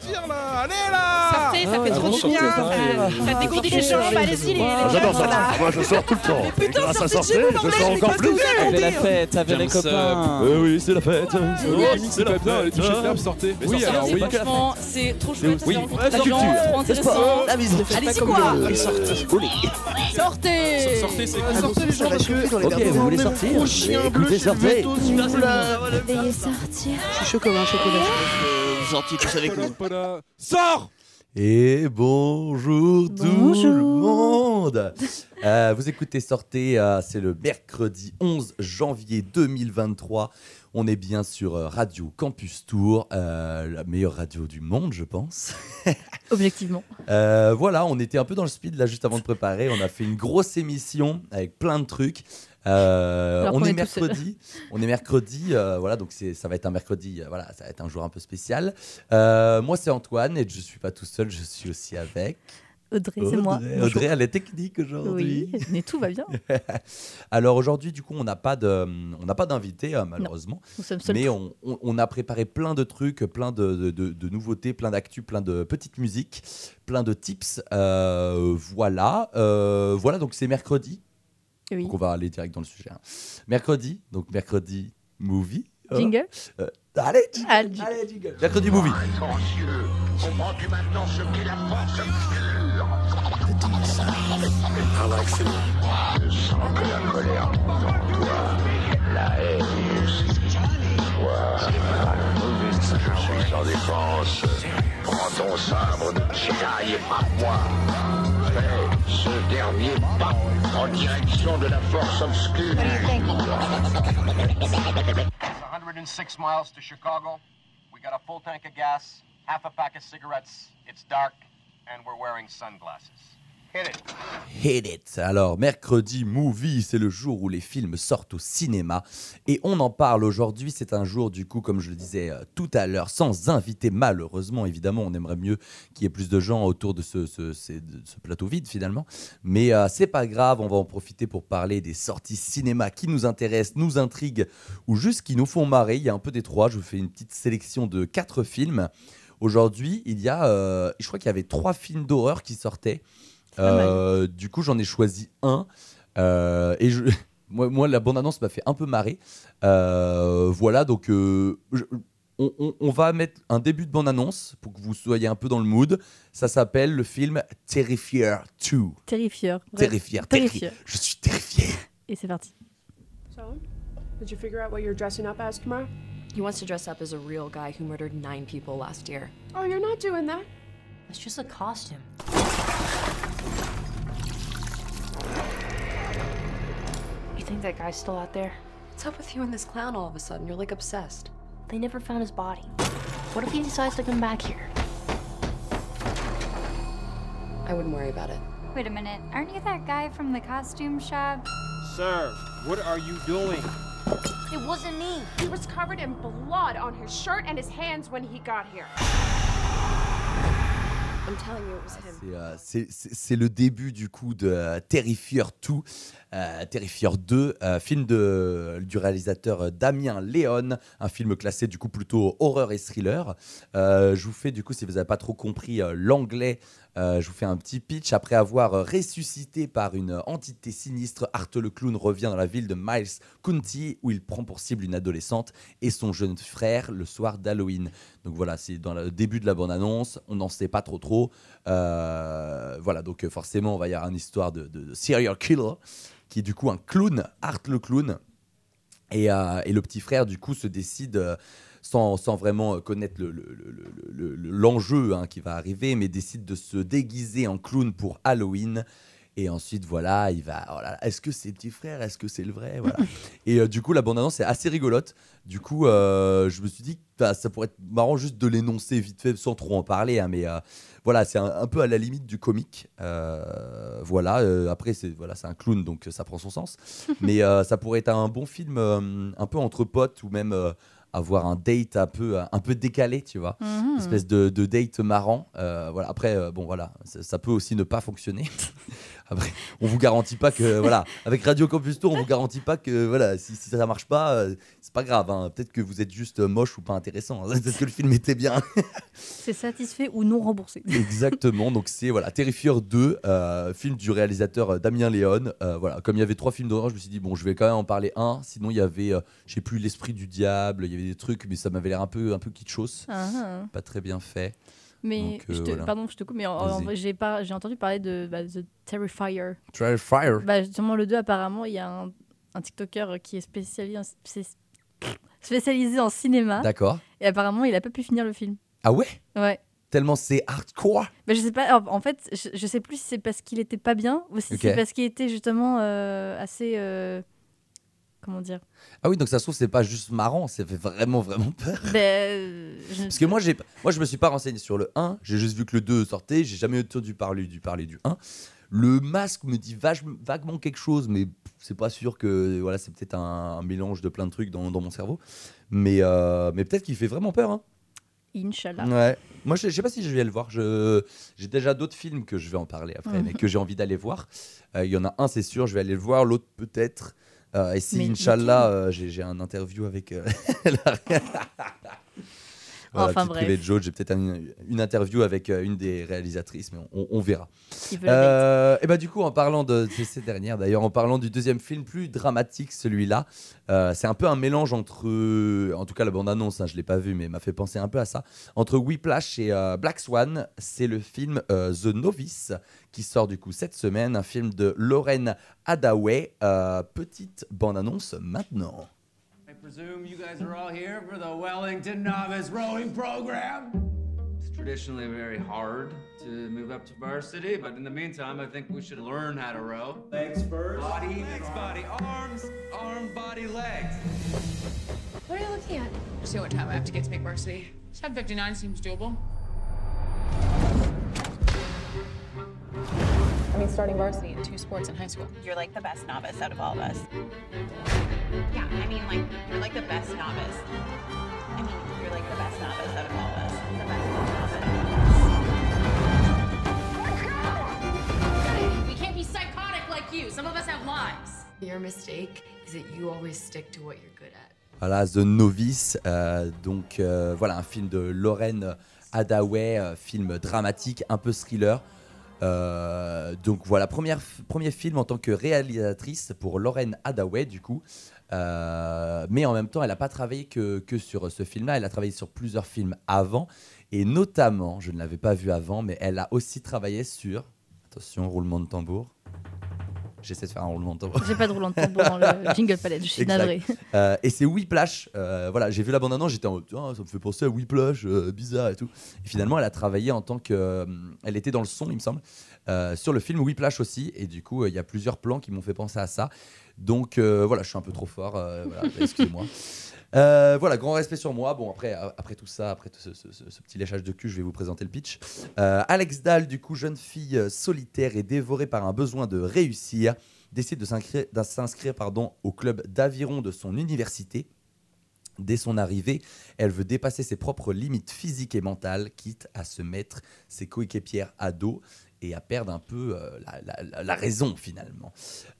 Sortir là Allez là Sortez, ça Ah fait trop du bien. sortez, Ça, sortez. ça dégourdit les Sortez, jambes. Allez-y, les Ah, les J'adore ça. Moi, je sors tout le temps. putain, sortez de sortir, chez vous, je sors mais encore plus. Avec la fête, avec les copains. Oui, c'est la fête. C'est la de fête. l'herbe, sortez. Mais Oui, sortez, alors c'est oui. Franchement, c'est trop chouette. Oui, ça rencontre la des gens, culture, trop intéressant. Allez-y, quoi. Sortez Sortez, c'est Ah, Sortez les gens parce que. Ok, vous voulez sortir Écoutez, chez sortez. Veuillez sortir. Je suis chaud comme un chocolat. Sortis tous avec nous. Voilà. Sors Et bonjour, tout le monde Euh, Vous écoutez Sortez, euh, c'est le mercredi 11 janvier 2023. On est bien sur euh, Radio Campus Tour, euh, la meilleure radio du monde, je pense. Objectivement. Euh, voilà, on était un peu dans le speed là juste avant de préparer. On a fait une grosse émission avec plein de trucs. Euh, on est mercredi, on est mercredi, voilà donc ça va être un mercredi, euh, voilà ça va être un jour un peu spécial. Euh, moi c'est Antoine et je suis pas tout seul, je suis aussi avec Audrey, c'est moi. Audrey, Audrey, elle est technique aujourd'hui. Oui, mais tout va bien. Alors aujourd'hui du coup on n'a pas de, on n'a pas d'invité malheureusement, Nous sommes seuls. mais on, on- on a préparé plein de trucs, plein de, de- de- de nouveautés, plein d'actu, plein de petites musiques, plein de tips. Euh, voilà, Euh, voilà donc c'est mercredi. Oui. Donc on va aller direct dans le sujet. hein. Mercredi, donc mercredi movie. Euh, Jingle euh, allez, jingle, Ah, jingle. allez, jingle. Mercredi movie. Comprends-tu maintenant ce qu'est la force obscure Je sens que la colère monte en toi, la haine aussi. Toi, je suis en défense. Prends ton sabre de Jedi et frappe-moi. Fais ce dernier pas en direction de la force obscure. 106 miles to Chicago. We got a full tank of gas, half a pack of cigarettes. It's dark, and we're wearing sunglasses. Hit it. Hit it. Alors, mercredi movie, c'est le jour où les films sortent au cinéma. Et on en parle aujourd'hui. C'est un jour, du coup, comme je le disais euh, tout à l'heure, sans invité, malheureusement. Évidemment, on aimerait mieux qu'il y ait plus de gens autour de ce, plateau vide, finalement. Mais euh, c'est pas grave, on va en profiter pour parler des sorties cinéma qui nous intéressent, nous intriguent ou juste qui nous font marrer. Il y a un peu des trois. Je vous fais une petite sélection de quatre films. Aujourd'hui, il y a, euh, je crois qu'il y avait trois films d'horreur qui sortaient. Mal. Euh, du coup, j'en ai choisi un. Euh, et je, moi, moi, la bande-annonce m'a fait un peu marrer. Euh, voilà, donc euh, je- on, on- on va mettre un début de bande-annonce pour que vous soyez un peu dans le mood. Ça s'appelle le film Terrifier 2. Terrifieur. Ouais. Terrifier, terrifier. Terrifieur. Je suis terrifié. Et c'est parti. So, did you figure out what you're dressing up as tomorrow? He wants to dress up as a real guy who murdered nine people last year. Oh, you're not doing that. It's just a costume. Think that guy's still out there? What's up with you and this clown all of a sudden? You're like obsessed. They never found his body. What if he decides to come back here? I wouldn't worry about it. Wait a minute, aren't you that guy from the costume shop? Sir, what are you doing? It wasn't me. He was covered in blood on his shirt and his hands when he got here. I'm telling you, it was him. C'est, euh, C'est c'est- c'est le début du coup de euh, Terrifier 2, euh, Terrifier 2, euh, film de, du réalisateur euh, Damien Léon, un film classé du coup plutôt horreur et thriller. Je vous fais du coup, si vous n'avez pas trop compris l'anglais, je vous fais un petit pitch. Après avoir ressuscité par une entité sinistre, Art le clown revient dans la ville de Miles County où il prend pour cible une adolescente et son jeune frère le soir d'Halloween. Donc voilà, c'est dans le début de la bande-annonce, on n'en sait pas trop trop. Euh, voilà, donc euh, forcément, on va y avoir une histoire de, de- de serial killer qui est du coup un clown, Art le clown. Et, euh, et le petit frère, du coup, se décide, euh, sans, sans vraiment connaître le- le- le- le- le- le- l'enjeu hein, qui va arriver, mais décide de se déguiser en clown pour Halloween. Et ensuite, voilà, il va. oh Est-ce que c'est le petit frère? Est-ce que c'est le vrai? Voilà. Et euh, du coup, la bande-annonce est assez rigolote. Du coup, euh, je me suis dit que bah, ça pourrait être marrant juste de l'énoncer vite fait sans trop en parler. hein, mais euh, voilà, c'est un, un peu à la limite du comique. Euh, voilà, euh, après, c'est voilà, un clown, donc euh, ça prend son sens. mais ça pourrait être un bon film un peu entre potes ou même avoir un date un peu, un peu décalé, tu vois. Mhm. Une espèce de, de date marrant. Euh, voilà. Après, euh, bon, voilà, ça, ça peut aussi ne pas fonctionner. Après, on vous garantit pas que voilà, avec Radio Campus Tour, on vous garantit pas que voilà, si, si ça marche pas, euh, c'est pas grave. hein. Peut-être que vous êtes juste moche ou pas intéressant. hein. Peut-être que le film était bien. C'est satisfait ou non remboursé. Exactement. Donc c'est voilà, Terrifier 2, euh, film du réalisateur euh, Damien Léon. Euh, voilà, comme il y avait trois films d'horreur, je me suis dit bon, je vais quand même en parler un. Sinon il y avait, je sais plus, l'esprit du diable. Il y avait des trucs, mais ça m'avait l'air un peu un peu kitschos, Ah, ah. pas très bien fait. Mais Donc, euh, je te, voilà. pardon, je te coupe, mais en, en Vas-y. vrai, j'ai pas, j'ai entendu parler de bah, The Terrifier. Terrifier. Bah, justement, le 2, apparemment, il y a un, un TikToker qui est spécialisé en, spé- spécialisé en cinéma. D'accord. Et apparemment, il a pas pu finir le film. Ah ouais? Ouais. Tellement c'est hardcore. Bah, je sais pas, en, en fait, je, je sais plus si c'est parce qu'il était pas bien ou si c'est parce qu'il était justement euh, assez. euh, comment dire Ah oui, donc ça se trouve c'est pas juste marrant, ça fait vraiment vraiment peur. Ben, je- Parce que moi, j'ai, moi, je me suis pas renseigné sur le 1, j'ai juste vu que le 2 sortait, j'ai jamais entendu parler du, parler du 1. Le masque me dit vaguement quelque chose, mais c'est pas sûr que. Voilà, c'est peut-être un, un mélange de plein de trucs dans, dans mon cerveau. Mais, euh, mais peut-être qu'il fait vraiment peur. Hein. Inch'Allah. Ouais. Moi, je, je sais pas si je vais le voir. J'ai déjà d'autres films que je vais en parler après, Mhm. mais que j'ai envie d'aller voir. Euh, Il y en a un, c'est sûr, je vais aller le voir. L'autre, peut-être. Euh, et si, Inch'Allah, euh, j'ai, j'ai un interview avec. euh, la- Voilà, Enfin, bref. de Joe, j'ai peut-être un- une interview avec euh, une des réalisatrices, mais on, on verra. Euh, et bah du coup, en parlant de c'est ces dernières, d'ailleurs, en parlant du deuxième film plus dramatique, celui-là, euh, c'est un peu un mélange entre, en tout cas la bande-annonce, hein, je l'ai pas vu, mais m'a fait penser un peu à ça, entre Whiplash et euh, Black Swan. C'est le film The Novice qui sort du coup cette semaine, un film de Lauren Hadaway. Petite bande-annonce maintenant. I presume you guys are all here for the Wellington Novice Rowing Program. It's traditionally very hard to move up to varsity, but in the meantime, I think we should learn how to row. Legs first. Body, legs, body, arms, arm, body, legs. What are you looking at? See what time I have to get to make varsity. 7:59 seems doable. I mean, starting varsity in two sports in high school. You're like the best novice out of all of us. Yeah, I mean, like, you're like the best novice. I mean, you're like the best novice out of all of us. The best novice. We can't be psychotic like you. Some of us have lives. Your mistake is that you always stick to what you're good at. Voilà, The Novice, euh, donc euh, voilà un film de Lauren Hadaway, euh, film dramatique, un peu thriller. Euh, donc voilà, première, premier film en tant que réalisatrice pour Lauren Hadaway du coup. Euh, mais en même temps, elle n'a pas travaillé que, que sur ce film-là, elle a travaillé sur plusieurs films avant. Et notamment, je ne l'avais pas vu avant, mais elle a aussi travaillé sur... Attention, roulement de tambour. J'essaie de faire un roulement de tambour. J'ai pas de roulement de tambour dans le jingle palette, je suis navrée. Euh, et c'est Whiplash. euh, voilà, j'ai vu la bande annonce, j'étais en mode, Ah, ça me fait penser à Whiplash, euh, bizarre et tout. Et finalement, elle a travaillé en tant que, euh, elle était dans le son, il me semble, euh, sur le film Whiplash aussi. Et du coup, il y a plusieurs plans qui m'ont fait penser à ça. Donc voilà, je suis un peu trop fort. voilà, excusez-moi. Euh, voilà, grand respect sur moi. Bon, après, après tout ça, après tout ce, petit léchage de cul, je vais vous présenter le pitch. Euh, Alex Dahl, du coup, jeune fille euh, solitaire et dévorée par un besoin de réussir, décide de s'inscrire, au club d'aviron de son université. Dès son arrivée, elle veut dépasser ses propres limites physiques et mentales, quitte à se mettre ses coéquipières à dos et à perdre un peu la, raison finalement.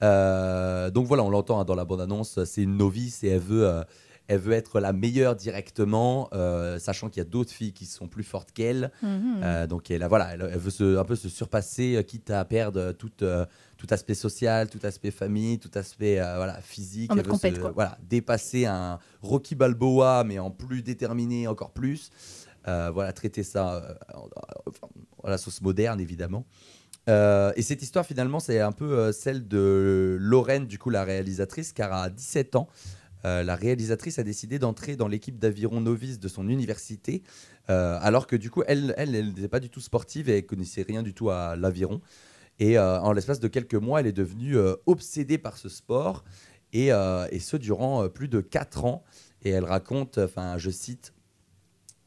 Donc voilà, on l'entend hein, dans la bande-annonce, c'est une novice et elle veut, elle veut être la meilleure directement, euh, sachant qu'il y a d'autres filles qui sont plus fortes qu'elle. Mhm. Euh, donc elle, voilà, elle, elle veut se, un peu se surpasser, euh, quitte à perdre tout, tout aspect social, tout aspect famille, tout aspect euh, voilà, physique. Elle veut compète, se- voilà, dépasser un Rocky Balboa, mais en plus déterminé encore plus. Euh, voilà, traiter ça euh, à la sauce moderne, évidemment. Et cette histoire, finalement, c'est un peu celle de Lorraine, du coup, la réalisatrice, car à 17 ans, euh, la réalisatrice a décidé d'entrer dans l'équipe d'aviron novice de son université, euh, alors que du coup, elle, n'était pas du tout sportive et elle connaissait rien du tout à l'aviron. Et euh, en l'espace de quelques mois, elle est devenue obsédée par ce sport, et, et ce durant plus de 4 ans. Et elle raconte, enfin, je cite,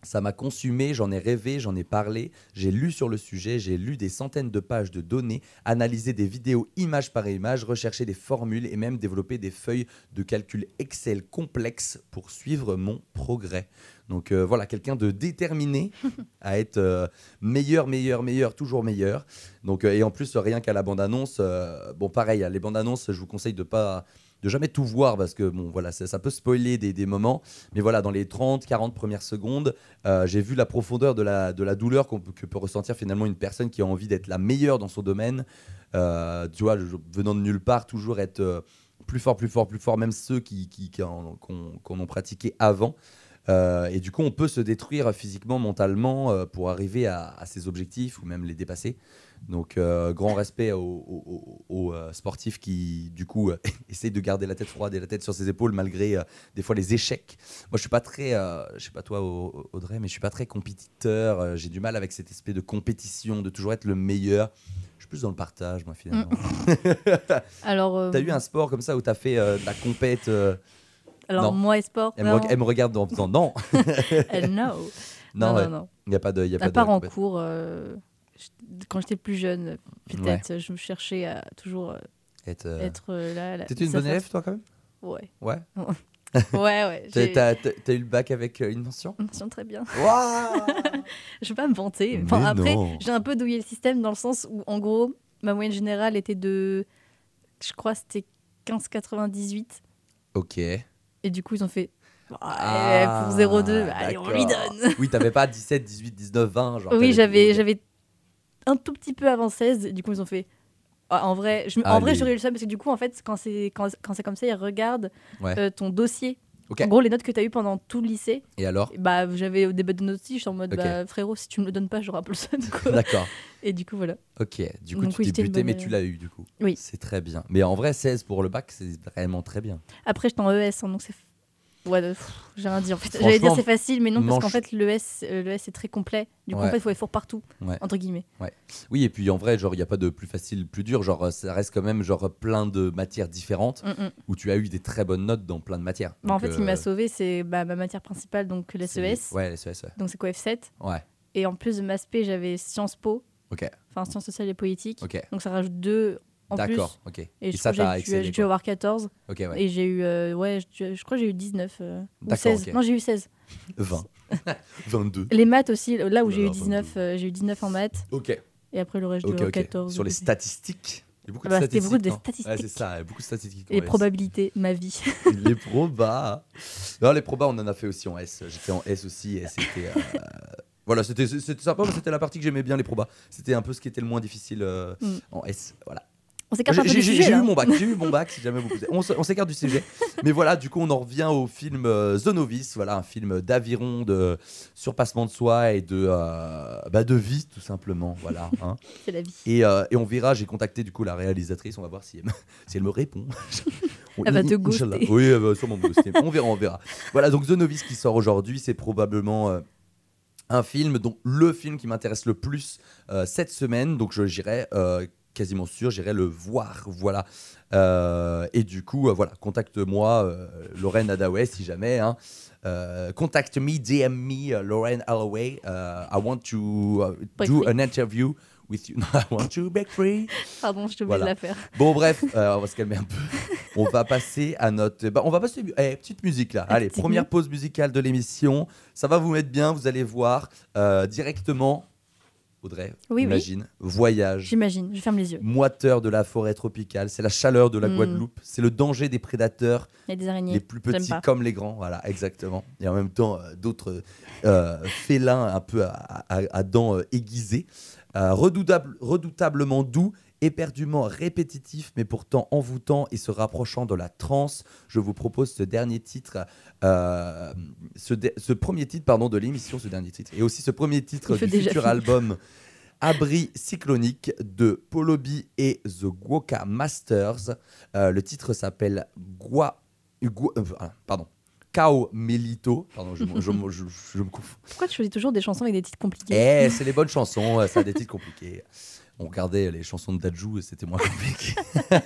ça m'a consumé, j'en ai rêvé, j'en ai parlé, j'ai lu sur le sujet, j'ai lu des centaines de pages de données, analysé des vidéos image par image, recherché des formules et même développé des feuilles de calcul Excel complexes pour suivre mon progrès. Donc euh, voilà, quelqu'un de déterminé à être euh, meilleur, meilleur, meilleur, toujours meilleur. Donc, euh, et en plus, rien qu'à la bande-annonce, euh, bon pareil, hein, les bandes-annonces, je vous conseille de pas de jamais tout voir parce que bon voilà ça, peut spoiler des, moments. Mais voilà dans les 30 40 premières secondes euh, j'ai vu la profondeur de la, de la douleur que peut ressentir finalement une personne qui a envie d'être la meilleure dans son domaine. Euh, tu vois venant de nulle part toujours être euh, plus fort plus fort plus fort même ceux qui, qui, qui ont pratiqué avant. Et du coup on peut se détruire physiquement mentalement pour arriver à, à ses objectifs ou même les dépasser donc, euh, grand respect aux, aux- aux- aux, euh, sportifs qui, du coup, euh, essayent de garder la tête froide et la tête sur ses épaules malgré euh, des fois les échecs. Moi, je suis pas très, euh, je sais pas toi, Au- Audrey, mais je suis pas très compétiteur. J'ai du mal avec cet esprit de compétition, de toujours être le meilleur. Je suis plus dans le partage, moi, finalement. Alors, euh, T'as eu un sport comme ça où t'as fait de la compète Alors, non. moi et sport, Elle, me, non. reg- elle me regarde en faisant non. Elle, no. Non, Non, non, non. Il n'y a pas de. Y a à pas de part en compète. cours, quand j'étais plus jeune, peut-être, je me cherchais à toujours euh, Être, euh, être euh, là. là. T'étais une bonne élève, toi, quand même? Ouais. Ouais. ouais, ouais. T'as- eu le bac avec une mention? Mention très bien. Waouh je vais pas me vanter. Enfin, Mais après, j'ai un peu douillé le système dans le sens où, en gros, ma moyenne générale était de. Je crois c'était 15,98. Ok. Et du coup, ils ont fait. Ouais, Ah, pour 0,2, bah, allez, on lui donne. Oui, t'avais pas 17, 18, 19, 20. Genre, Oui, j'avais un tout petit peu avant 16. Du coup, ils ont fait. Ah, en vrai, je, en vrai Allez. j'aurais eu le seum parce que du coup, en fait, quand c'est, quand, quand c'est comme ça, ils regardent Ouais. euh, ton dossier. Ok. En gros, les notes que tu as eues pendant tout le lycée. Et alors? Bah, J'avais au débat de notes aussi. Je suis en mode, Ok. bah, frérot, si tu me le donnes pas, j'aurai un peu le seum. quoi. D'accord. Et du coup, voilà. Ok, du coup, Donc tu t'es une buté, bonne mais élève. tu l'as eu, du coup. Oui. C'est très bien. Mais en vrai, 16 pour le bac, c'est vraiment très bien. Après, j'étais en ES, hein, donc c'est. Ouais, j'ai rien dit en fait. J'allais dire c'est facile, mais non, parce qu'en fait, l'ES, euh, l'ES est très complet. Du coup, Ouais. en fait, il faut effort partout, Ouais. entre guillemets. Ouais. Oui, et puis en vrai, genre, il n'y a pas de plus facile, plus dur. Genre, euh, ça reste quand même genre plein de matières différentes Mm, mm. où tu as eu des très bonnes notes dans plein de matières. Bah, en fait, ce qui euh, m'a sauvé, c'est bah, ma matière principale, donc le c'est- SES. Ouais, les SES, ouais. Donc c'est quoi F7 Ouais. Et en plus de ma spé, j'avais Sciences Po, Ok. enfin Sciences sociales et politiques. Ok. Donc ça rajoute deux. D'accord, ok. Et, Et je ça, crois t'as que j'ai dû- avoir 14. Ok, ouais. Et j'ai eu, euh, ouais, je, je crois que j'ai eu 19 euh, ou D'accord, 16. ok. Non, j'ai eu 16. 20. 22. Les maths aussi, là où j'ai eu Oula, 19, euh, j'ai eu 19 en maths. Ok. Et après le reste, Ok, j'ai eu ok. 14. Sur les statistiques. Il y a beaucoup Bah, de c'était statistiques. beaucoup de non Ouais, c'est statistiques. ça, il y a beaucoup de statistiques. Et en S. probabilité, ma vie. les probas. Non, les probas, on en a fait aussi en S. J'étais en S aussi et c'était. euh, Voilà, c'était c'était sympa, mais c'était la partie que j'aimais bien, les probas. C'était un peu ce qui était le moins difficile euh, Mm. en S. Voilà. On s'écarte un peu J'ai du sujet, j'ai eu mon bac, j'ai eu mon bac, si jamais vous. On, s'écarte du sujet. Mais voilà, du coup, on en revient au film euh, The Novice, voilà, un film d'aviron, de surpassement de soi et de, euh, bah, de vie, tout simplement. Voilà. hein. C'est la vie. Et, euh, et on verra, j'ai contacté du coup la réalisatrice, on va voir si elle me, si elle me répond. On- Elle va te ghoster. Oui, elle va sûrement me ghoster. on verra, on verra. Voilà, donc The Novice qui sort aujourd'hui, c'est probablement un film, dont le film qui m'intéresse le plus euh, cette semaine. Donc je j'irai euh, quasiment sûr, j'irai le voir. Voilà. Euh, et du coup, euh, voilà, contacte-moi, euh, Lorraine Hadaway, si jamais. Hein. Contact me, DM me, Lorraine Holloway. I want to uh, do free. an interview with you. I want to break free. Pardon, je t'ai oublié de la faire. Bon, bref, on va se calmer un peu. On va passer à notre. bah, on va passer. Eh, petite musique là. Allez, première pause musicale de l'émission. Ça va vous mettre bien, vous allez voir directement. Audrey, Oui, voyage. J'imagine, je ferme les yeux. Moiteur de la forêt tropicale, c'est la chaleur de la Mm. Guadeloupe, c'est le danger des prédateurs, Il y a des araignées. les plus petits comme les grands, voilà, exactement. Et en même temps, euh, d'autres euh, félins un peu à, à- à dents euh, aiguisées. Redoutable- redoutablement doux, éperdument répétitif, mais pourtant envoûtant et se rapprochant de la transe, je vous propose ce dernier titre, euh, ce, de- ce premier titre pardon, de l'émission, ce dernier titre, et aussi ce premier titre du futur finir. album Abri cyclonique de Polobi et The Guoka Masters. Euh, le titre s'appelle Gua, Gua- euh, ah, pardon, Cao Melito. Pardon, je, me- je me- je- je me confonds. Pourquoi tu choisis toujours des chansons avec des titres compliqués? Eh, c'est les bonnes chansons, ça a des titres compliqués. On regardait les chansons de Dajou et c'était moins compliqué.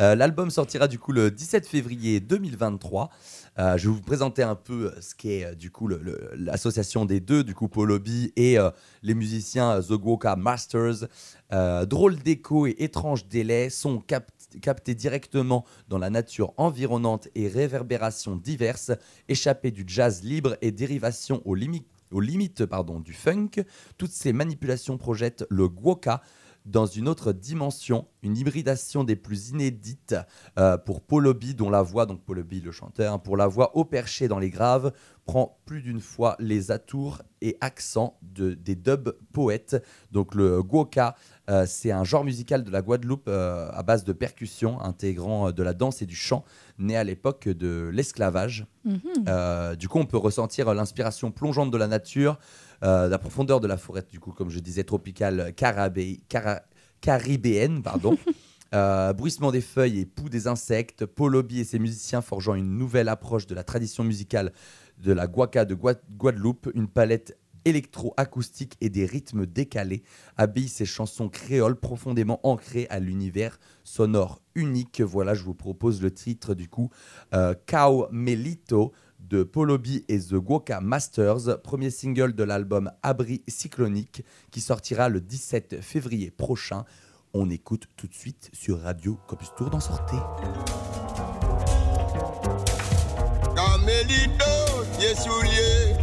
Euh, L'album sortira du coup le 17 février 2023. Euh, je vais vous présenter un peu euh, ce qu'est du coup l'association des deux, du coup Paul Obi et les musiciens The Gwoka Masters. Drôle d'écho et étrange délai sont cap- captés directement dans la nature environnante et réverbérations diverses, échappées du jazz libre et dérivations aux limites aux limites du funk, toutes ces manipulations projettent le Gwoka dans une autre dimension, une hybridation des plus inédites euh, pour Paul Obi, dont la voix, donc Paul Obi le chanteur, hein, pour la voix au perché dans les graves, prend plus d'une fois les atours et accents de, des dub poètes. Donc le Gwoka, euh, c'est un genre musical de la Guadeloupe euh, à base de percussions, intégrant euh, de la danse et du chant, né à l'époque de l'esclavage. Mhm. Euh, du coup, on peut ressentir l'inspiration plongeante de la nature, la profondeur de la forêt, du coup, comme je disais, tropicale carabé- cara- caribéenne, pardon. Euh, bruissement des feuilles et poux des insectes, Paul Obi et ses musiciens forgeant une nouvelle approche de la tradition musicale de la guaca de Gua- Guadeloupe, une palette électro-acoustique et des rythmes décalés habillent ces chansons créoles profondément ancrées à l'univers sonore unique. Voilà, je vous propose le titre du coup, euh, Cow Melito de Polobi et The Gwoka Masters, premier single de l'album Abri Cyclonique qui sortira le 17 février prochain. On écoute tout de suite sur Radio Campus Tour d'en sortez. Yes, souliers.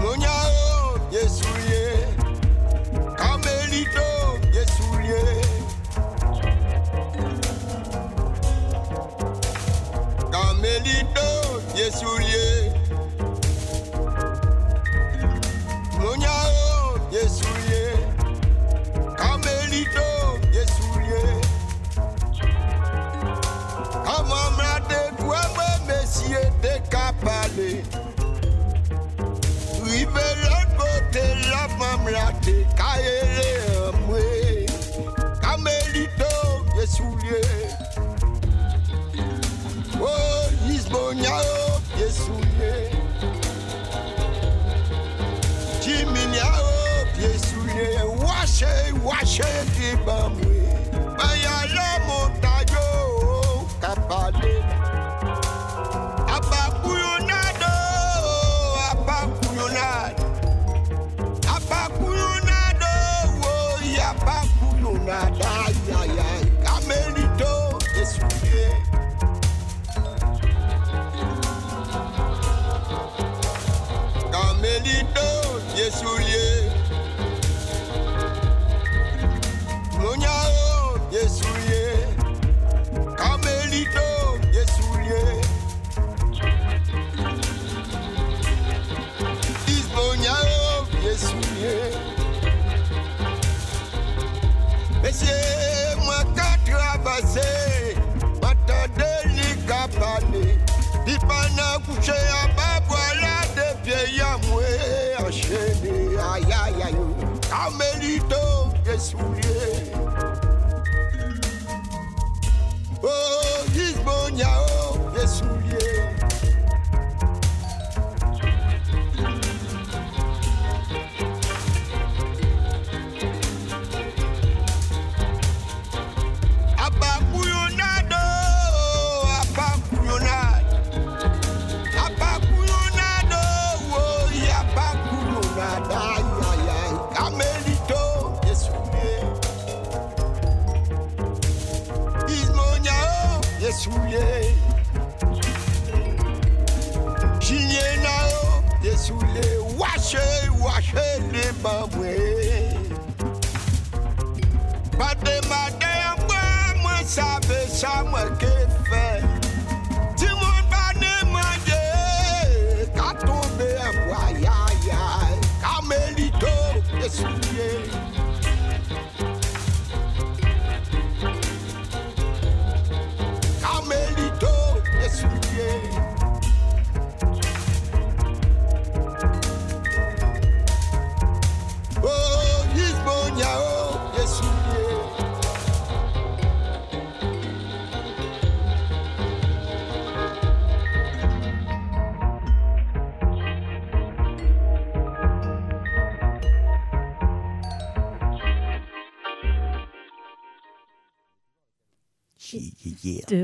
Mognao, pale. Rive lot bote la fam la te Kayele amwe Kamelito ye soulye Oh, Lisbonya yo oh, ye soulye Jiminya yo oh, ye soulye Wache, wache di bamwe Camelito, Yesoulier. Oh, Isbonyao, Yesoulier. Pas de matin, moi, moi, ça veut ça, moi, que.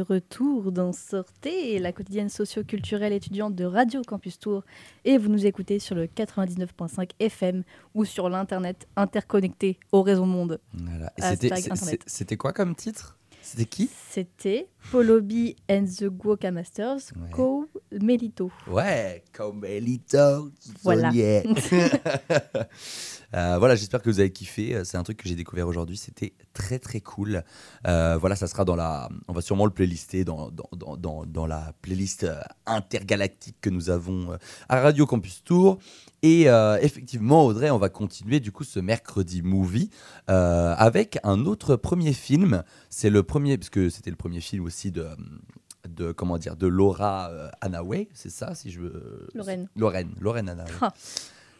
Retour dans Sortez, la quotidienne socio-culturelle étudiante de Radio Campus Tour. Et vous nous écoutez sur le 99.5 FM ou sur l'internet interconnecté au réseau monde. Voilà. C'était quoi comme titre? C'était qui? C'était Polobi and the Guoka Masters, Co Melito. Ouais, comme Elito. Voilà. Euh, voilà, j'espère que vous avez kiffé. Euh, C'est un truc que j'ai découvert aujourd'hui. C'était très très cool. Euh, voilà, ça sera dans la. On va sûrement le playlister dans, dans, dans, dans, la playlist euh, intergalactique que nous avons à Radio Campus Tour. Et euh, effectivement, Audrey, on va continuer du coup ce mercredi movie euh, avec un autre premier film. C'est le premier, parce que c'était le premier film aussi de. De, comment dire, de Laura euh, Hanaway, c'est ça si je veux... Lorraine. Lorraine, Lorraine Hanaway.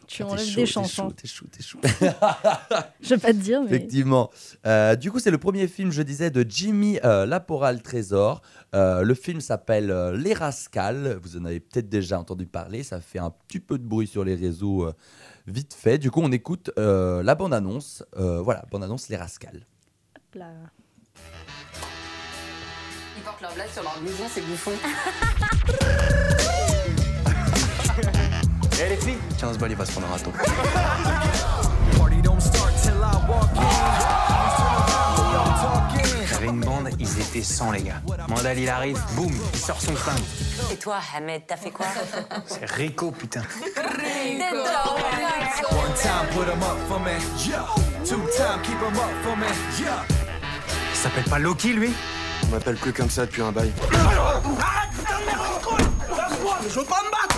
Tu Ah, enlèves chaud, des t'es chansons. chaud, T'es chaud, t'es chaud. Je vais pas te dire, mais. Effectivement. Euh, du coup, c'est le premier film, je disais, de Jimmy euh, Laporal Trésor. Euh, le film s'appelle euh, Les Rascals. Vous en avez peut-être déjà entendu parler. Ça fait un petit peu de bruit sur les réseaux euh, vite fait. Du coup, on écoute euh, la bande-annonce. Euh, voilà, bande-annonce Les Rascals. Hop là. Ils portent leur blague sur leur maison, c'est bouffon. Eh les filles 15 balles, il va se prendre un râteau. J'avais une bande, ils étaient 100 les gars. Mandal il arrive, boum, il sort son flingue. Et toi, Ahmed, t'as fait quoi C'est Rico putain. One time, put 'em up for me. Yeah. Two time, keep 'em up for me. Yeah. Il s'appelle pas Loki lui On m'appelle plus comme ça depuis un bail. Je veux pas me battre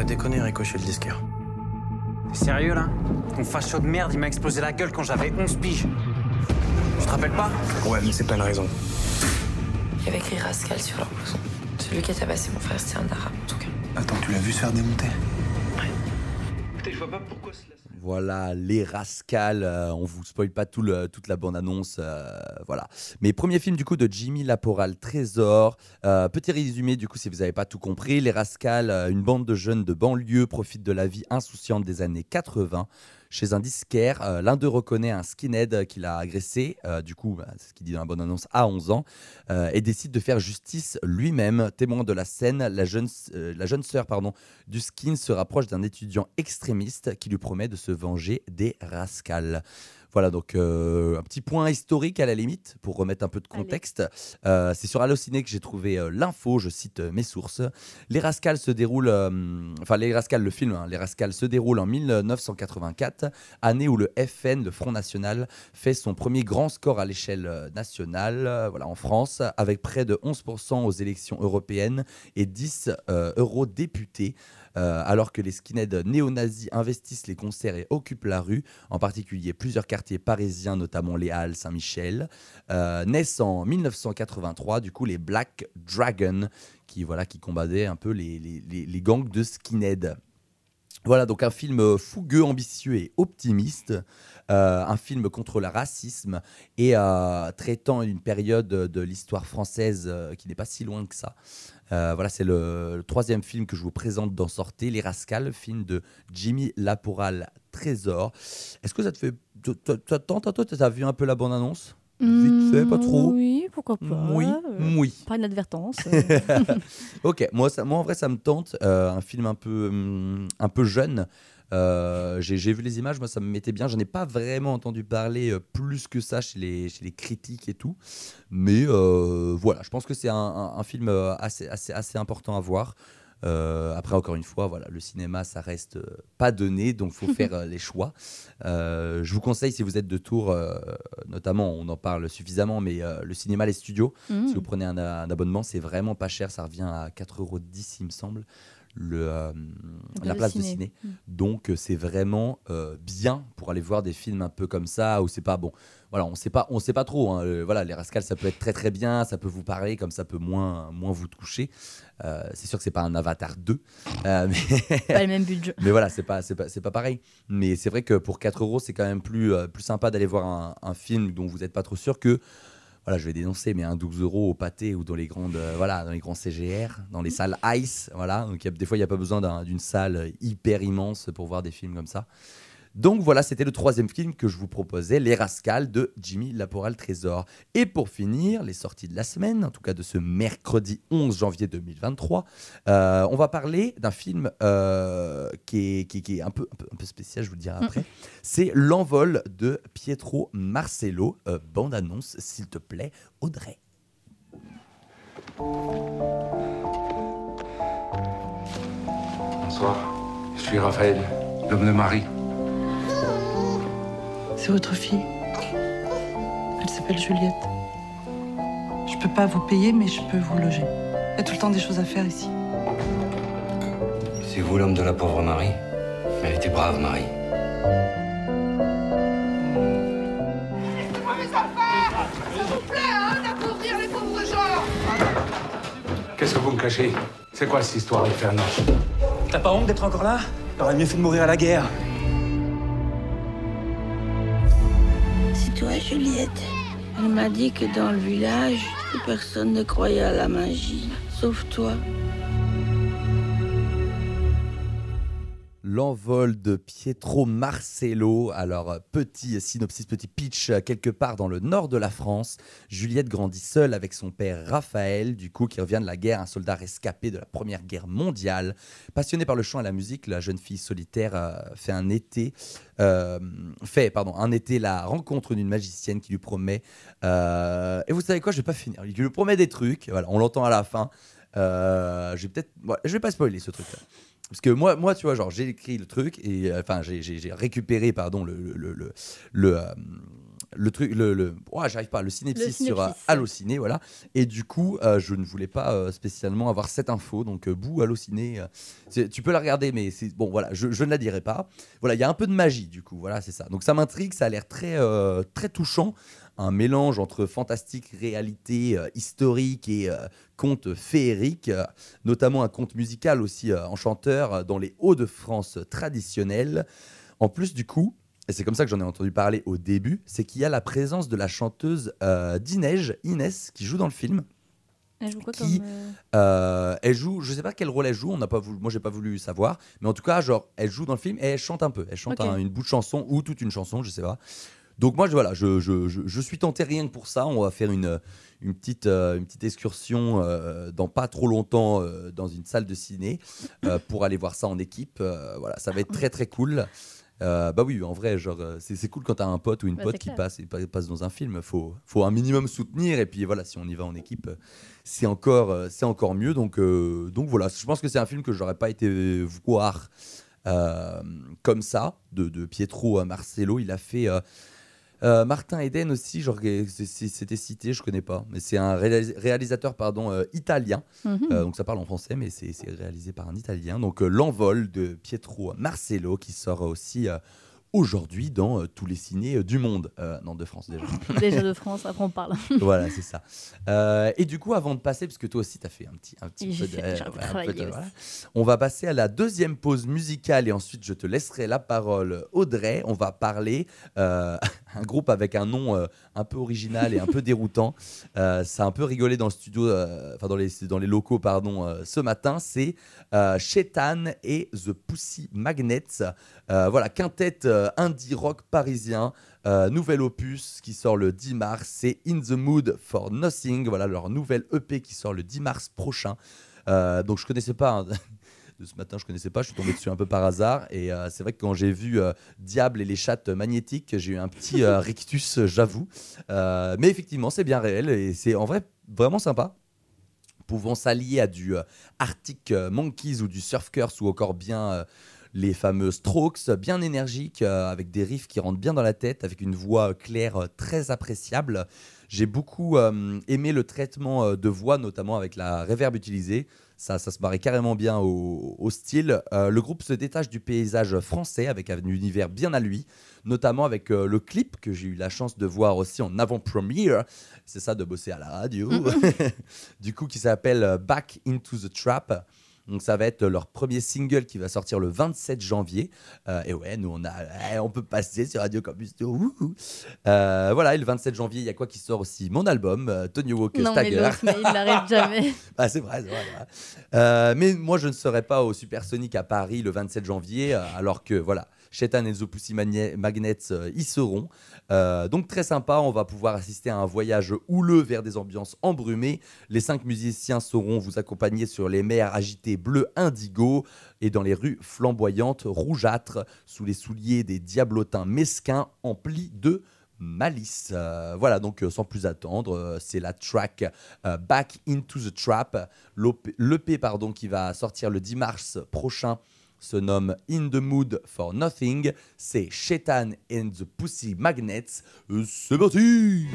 A déconné le disquaire. T'es sérieux là? Ton facho de merde, il m'a explosé la gueule quand j'avais 11 piges. Tu te rappelles pas? Ouais, mais c'est pas une raison. Il y avait écrit Rascal sur leur blouson. Celui qui a tabassé mon frère, c'était un arabe, en tout cas. Attends, tu l'as vu se faire démonter? Putain, je vois pas pourquoi cela. Voilà, les rascals. euh, on vous spoil pas toute la bande-annonce. euh, voilà. Mais premier film du coup de Jimmy Laporal Trésor. Euh, petit résumé du coup si vous n'avez pas tout compris. Les rascals, euh, une bande de jeunes de banlieue profitent de la vie insouciante des années 80. Chez un disquaire, euh, l'un d'eux reconnaît un skinhead qu'il a agressé, euh, du coup, bah, ce qu'il dit dans la bonne annonce, à 11 ans, euh, et décide de faire justice lui-même. Témoin de la scène, la jeune, la jeune sœur du skin se rapproche d'un étudiant extrémiste qui lui promet de se venger des rascals. Voilà, donc euh, un petit point historique à la limite pour remettre un peu de contexte. Euh, c'est sur Allociné que j'ai trouvé euh, l'info, je cite mes sources. Les Rascals se déroulent, enfin les Rascals, le film, hein, les Rascals se déroule en 1984, année où le FN, le Front National, fait son premier grand score à l'échelle nationale, voilà, en France, avec près de 11% aux élections européennes et 10 euh, eurodéputés. Euh, alors que les skinheads néo-nazis investissent les concerts et occupent la rue, en particulier plusieurs quartiers parisiens, notamment les Halles, Saint-Michel, euh, naissent en 1983, du coup, les Black Dragons, qui, voilà, qui combattaient un peu les gangs de skinheads. Voilà, donc un film euh, fougueux, ambitieux et optimiste, euh, un film contre le racisme et euh, traitant une période de l'histoire française qui n'est pas si loin que ça. Voilà, c'est le, troisième film que je vous présente dans Sortez, Les Rascals, film de Jimmy Laporal Trésor. Est-ce que ça te fait. toi- vu un peu la bande-annonce? Vite fait, pas trop Oui, pourquoi pas. Oui, euh, oui. Pas une advertence. euh. ok, moi, ça, moi en vrai ça me tente. Euh, un film un peu, hum, un peu jeune. Euh, J'ai vu les images, moi ça me mettait bien. J'en ai pas vraiment entendu parler euh, plus que ça chez les, chez les critiques et tout. Mais euh, voilà, je pense que c'est un, un- un film assez, assez, assez important à voir. Euh, après, encore une fois, voilà, le cinéma, ça reste euh, pas donné, donc faut faire euh, les choix. Euh, je vous conseille, si vous êtes de Tours, euh, notamment, on en parle suffisamment, mais le cinéma, les studios, si vous prenez un, un abonnement, c'est vraiment pas cher, ça revient à 4,10 euros, il me semble, le, euh, la place de ciné. ciné. Mm. Donc, euh, c'est vraiment euh, bien pour aller voir des films un peu comme ça, où c'est pas bon. Voilà, on sait pas, on sait pas trop. hein. Voilà, les rascals, ça peut être très très bien, ça peut vous parler, comme ça peut moins, moins vous toucher. Euh, c'est sûr que c'est pas un Avatar 2, euh, mais Pas le même budget. mais voilà, c'est pas, c'est pas, c'est pas pareil. Mais c'est vrai que pour 4 euros, c'est quand même plus, plus sympa d'aller voir un, un film dont vous n'êtes pas trop sûr que. Voilà, je vais dénoncer, mais un 12 euros au pâté ou dans les grandes, euh, voilà, dans les grands CGR, dans les salles Ice, voilà. Donc a- des fois, il n'y a pas besoin d'un- d'une salle hyper immense pour voir des films comme ça. Donc voilà, c'était le troisième film que je vous proposais, Les Rascals de Jimmy Laporal Trésor. Et pour finir, les sorties de la semaine, en tout cas de ce mercredi 11 janvier 2023, euh, on va parler d'un film euh, qui, est, qui, qui est un peu, un, peu, un peu spécial, je vous le dirai après. C'est L'envol de Pietro Marcello. Euh, bande annonce, s'il te plaît, Audrey. Bonsoir, je suis Raphaël, l'homme de Marie. C'est votre fille. Elle s'appelle Juliette. Je peux pas vous payer, mais je peux vous loger. Il y a tout le temps des choses à faire ici. C'est vous l'homme de la pauvre Marie? Mais elle était brave, Marie. Laissez-moi mes affaires S'il vous plaît, hein, d'appauvrir les pauvres gens Qu'est-ce que vous me cachez? C'est quoi cette histoire infernale? T'as pas honte d'être encore là? T'aurais mieux fait de mourir à la guerre. Juliette. Elle m'a dit que dans le village, personne ne croyait à la magie, sauf toi. L'envol de Pietro Marcello. Alors, petit synopsis, petit pitch, euh, quelque part dans le nord de la France, Juliette grandit seule avec son père Raphaël, du coup, qui revient de la guerre, un soldat rescapé de la Première Guerre mondiale. Passionnée par le chant et la musique, la jeune fille solitaire euh, fait un été, euh, fait, pardon, un été la rencontre d'une magicienne qui lui promet. et vous savez quoi, je vais pas finir. Il lui promet des trucs, voilà, on l'entend à la fin. Je vais peut-être, je vais pas spoiler ce truc-là. Parce que moi, moi, tu vois, genre, j'ai écrit le truc et euh, enfin, j'ai- récupéré, pardon, le le le euh, le truc, le, le ouah, j'arrive pas, le synopsis, Le sur euh, synopsis. Allociné, voilà. Et du coup, euh, je ne voulais pas spécialement avoir cette info, donc bouh, Allociné, tu peux la regarder, mais c'est bon, voilà, je, je ne la dirai pas. Voilà, il y a un peu de magie, du coup, voilà, c'est ça. Donc ça m'intrigue, ça a l'air très très touchant, un mélange entre fantastique, réalité euh, historique et euh, conte féerique, euh, notamment un conte musical aussi euh, enchanteur dans les Hauts-de-France traditionnels. En plus, du coup, et c'est comme ça que j'en ai entendu parler au début, c'est qu'il y a la présence de la chanteuse d'Inej, Inès, qui joue dans le film. Elle joue quoi Qui, comme, euh, elle joue, je sais pas quel rôle elle joue, on n'a pas voulu, moi j'ai pas voulu savoir, mais en tout cas, genre, elle joue dans le film et elle chante un peu. Elle chante un- une bout de chanson ou toute une chanson, je sais pas. Donc moi, je, voilà, je, je, je, je suis tenté rien que pour ça. On va faire une, une, petite, euh, une petite excursion euh, dans pas trop longtemps euh, dans une salle de ciné euh, pour aller voir ça en équipe. Euh, voilà, ça va être très très cool. Euh, bah oui, en vrai, genre, euh, c'est c'est cool quand t'as un pote ou une Bah, pote qui clair. passe et pa- passe dans un film. Faut, faut un minimum soutenir et puis voilà, si on y va en équipe, euh, c'est encore, euh, c'est encore mieux. Donc, euh, donc voilà, je pense que c'est un film que j'aurais pas été voir euh, comme ça de, de Pietro Marcello. Il a fait euh, Martin Eden aussi, c'était cité, je connais pas, mais c'est un réalis- réalisateur pardon euh, italien. Mhm. Euh, donc ça parle en français, mais c'est réalisé par un italien. Donc l'envol de Pietro Marcello qui sort aussi aujourd'hui dans euh, tous les cinés euh, du monde, Euh, non de France déjà. Déjà de France, après on parle. voilà, c'est ça. Et du coup, avant de passer, parce que toi aussi, tu as fait un petit, un petit peu de- fait- ouais, un travaillé peu de- aussi. voilà. On va passer à la deuxième pause musicale et ensuite, je te laisserai la parole, Audrey. On va parler un groupe avec un nom un peu original et un peu déroutant. Ça a un peu rigolé dans le studio, enfin dans, les, dans les locaux, pardon, ce matin. C'est Shetan et The Pussy Magnets. Voilà, quintette indie rock parisien. Euh, nouvel opus qui sort le 10 mars, c'est In the Mood for Nothing. Voilà leur nouvelle EP qui sort le 10 mars prochain. Euh, donc je connaissais pas. hein, de ce matin, je connaissais pas. Je suis tombé dessus un peu par hasard. Et euh, c'est vrai que quand j'ai vu euh, Diable et les chattes magnétiques, j'ai eu un petit euh, rictus, euh, j'avoue. Euh, mais effectivement, c'est bien réel et c'est en vrai vraiment sympa pouvant s'allier à du euh, Arctic euh, Monkeys ou du Surf Curse ou encore bien euh, les fameux Strokes, bien énergiques, euh, avec des riffs qui rentrent bien dans la tête, avec une voix euh, claire euh, très appréciable. J'ai beaucoup euh, aimé le traitement de voix, notamment avec la reverb utilisée. Ça, ça se marie carrément bien au, au style. Euh, le groupe se détache du paysage français avec un univers bien à lui, notamment avec euh, le clip que j'ai eu la chance de voir aussi en avant-premiere. C'est ça de bosser à la radio. du coup, qui s'appelle Back into the Trap. Donc ça va être leur premier single qui va sortir le 27 janvier. Euh, et ouais, nous on a, eh, on peut passer sur Radio Campus. Tour. Euh, voilà, et le 27 janvier, il y a quoi qui sort aussi? Mon album, euh, Tony Walk Non, mais Stagger. l'autre, mais il n'arrive jamais. Ah, c'est vrai, c'est vrai. c'est vrai. Mais moi, je ne serai pas au Supersonic à Paris le 27 janvier, alors que voilà, Shetan et The Pussy Magnets euh, y seront. Euh, donc très sympa, on va pouvoir assister à un voyage houleux vers des ambiances embrumées. Les cinq musiciens sauront vous accompagner sur les mers agitées bleu indigo et dans les rues flamboyantes rougeâtres sous les souliers des diablotins mesquins emplis de malice. Euh, voilà, donc sans plus attendre, c'est la track Back into the Trap, l'EP pardon, qui va sortir le 10 mars prochain se nomme In the Mood for Nothing. C'est Shetan and the Pussy Magnets. Euh, C'est parti!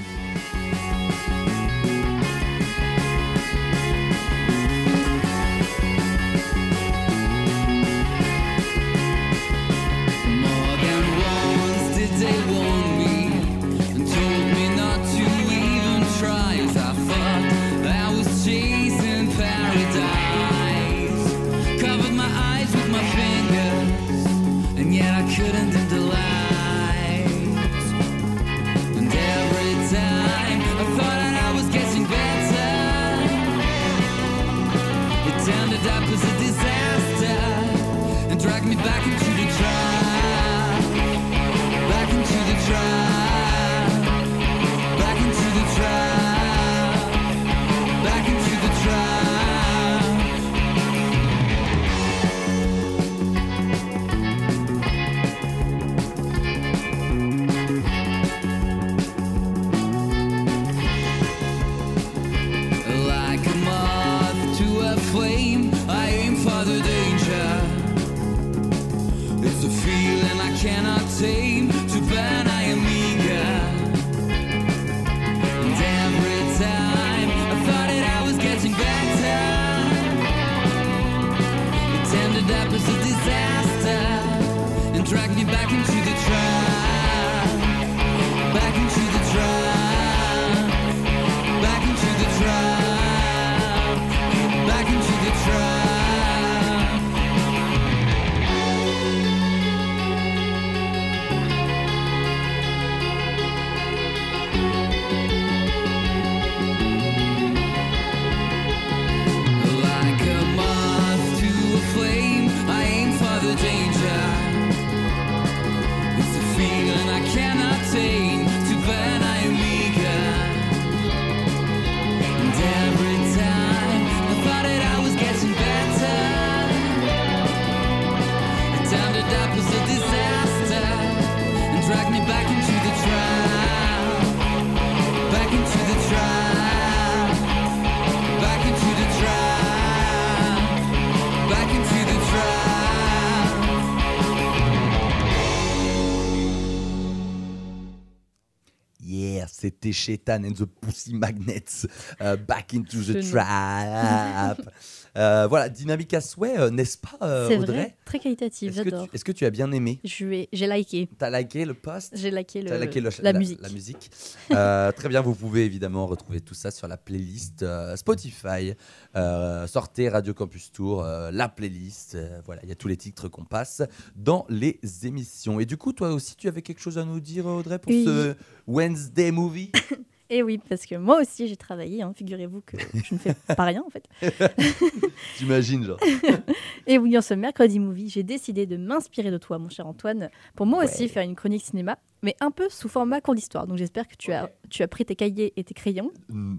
Shetan and the Pussy Magnets. euh, back into the trap. Euh, voilà, dynamique à souhait, euh, n'est-ce pas, euh, C'est Audrey? vrai, très qualitatif, Est-ce que, j'adore. tu, est-ce que tu as bien aimé? Je vais- J'ai liké. T'as liké le post? J'ai liké, le, T'as liké le- la, musique. La musique. Euh, très bien, vous pouvez évidemment retrouver tout ça sur la playlist euh, Spotify. Euh, sortez Radio Campus Tour, euh, la playlist. euh, voilà, il y a tous les titres qu'on passe dans les émissions. Et du coup, toi aussi, tu avais quelque chose à nous dire, Audrey, pour Oui. ce Wednesday Movie? Et oui, parce que moi aussi j'ai travaillé, hein, figurez-vous que je ne fais pas rien en fait. J'imagine, genre. Et oui, en ce mercredi movie, j'ai décidé de m'inspirer de toi, mon cher Antoine, pour moi aussi faire une chronique cinéma, mais un peu sous format cours d'histoire. Donc j'espère que tu, as, tu as pris tes cahiers et tes crayons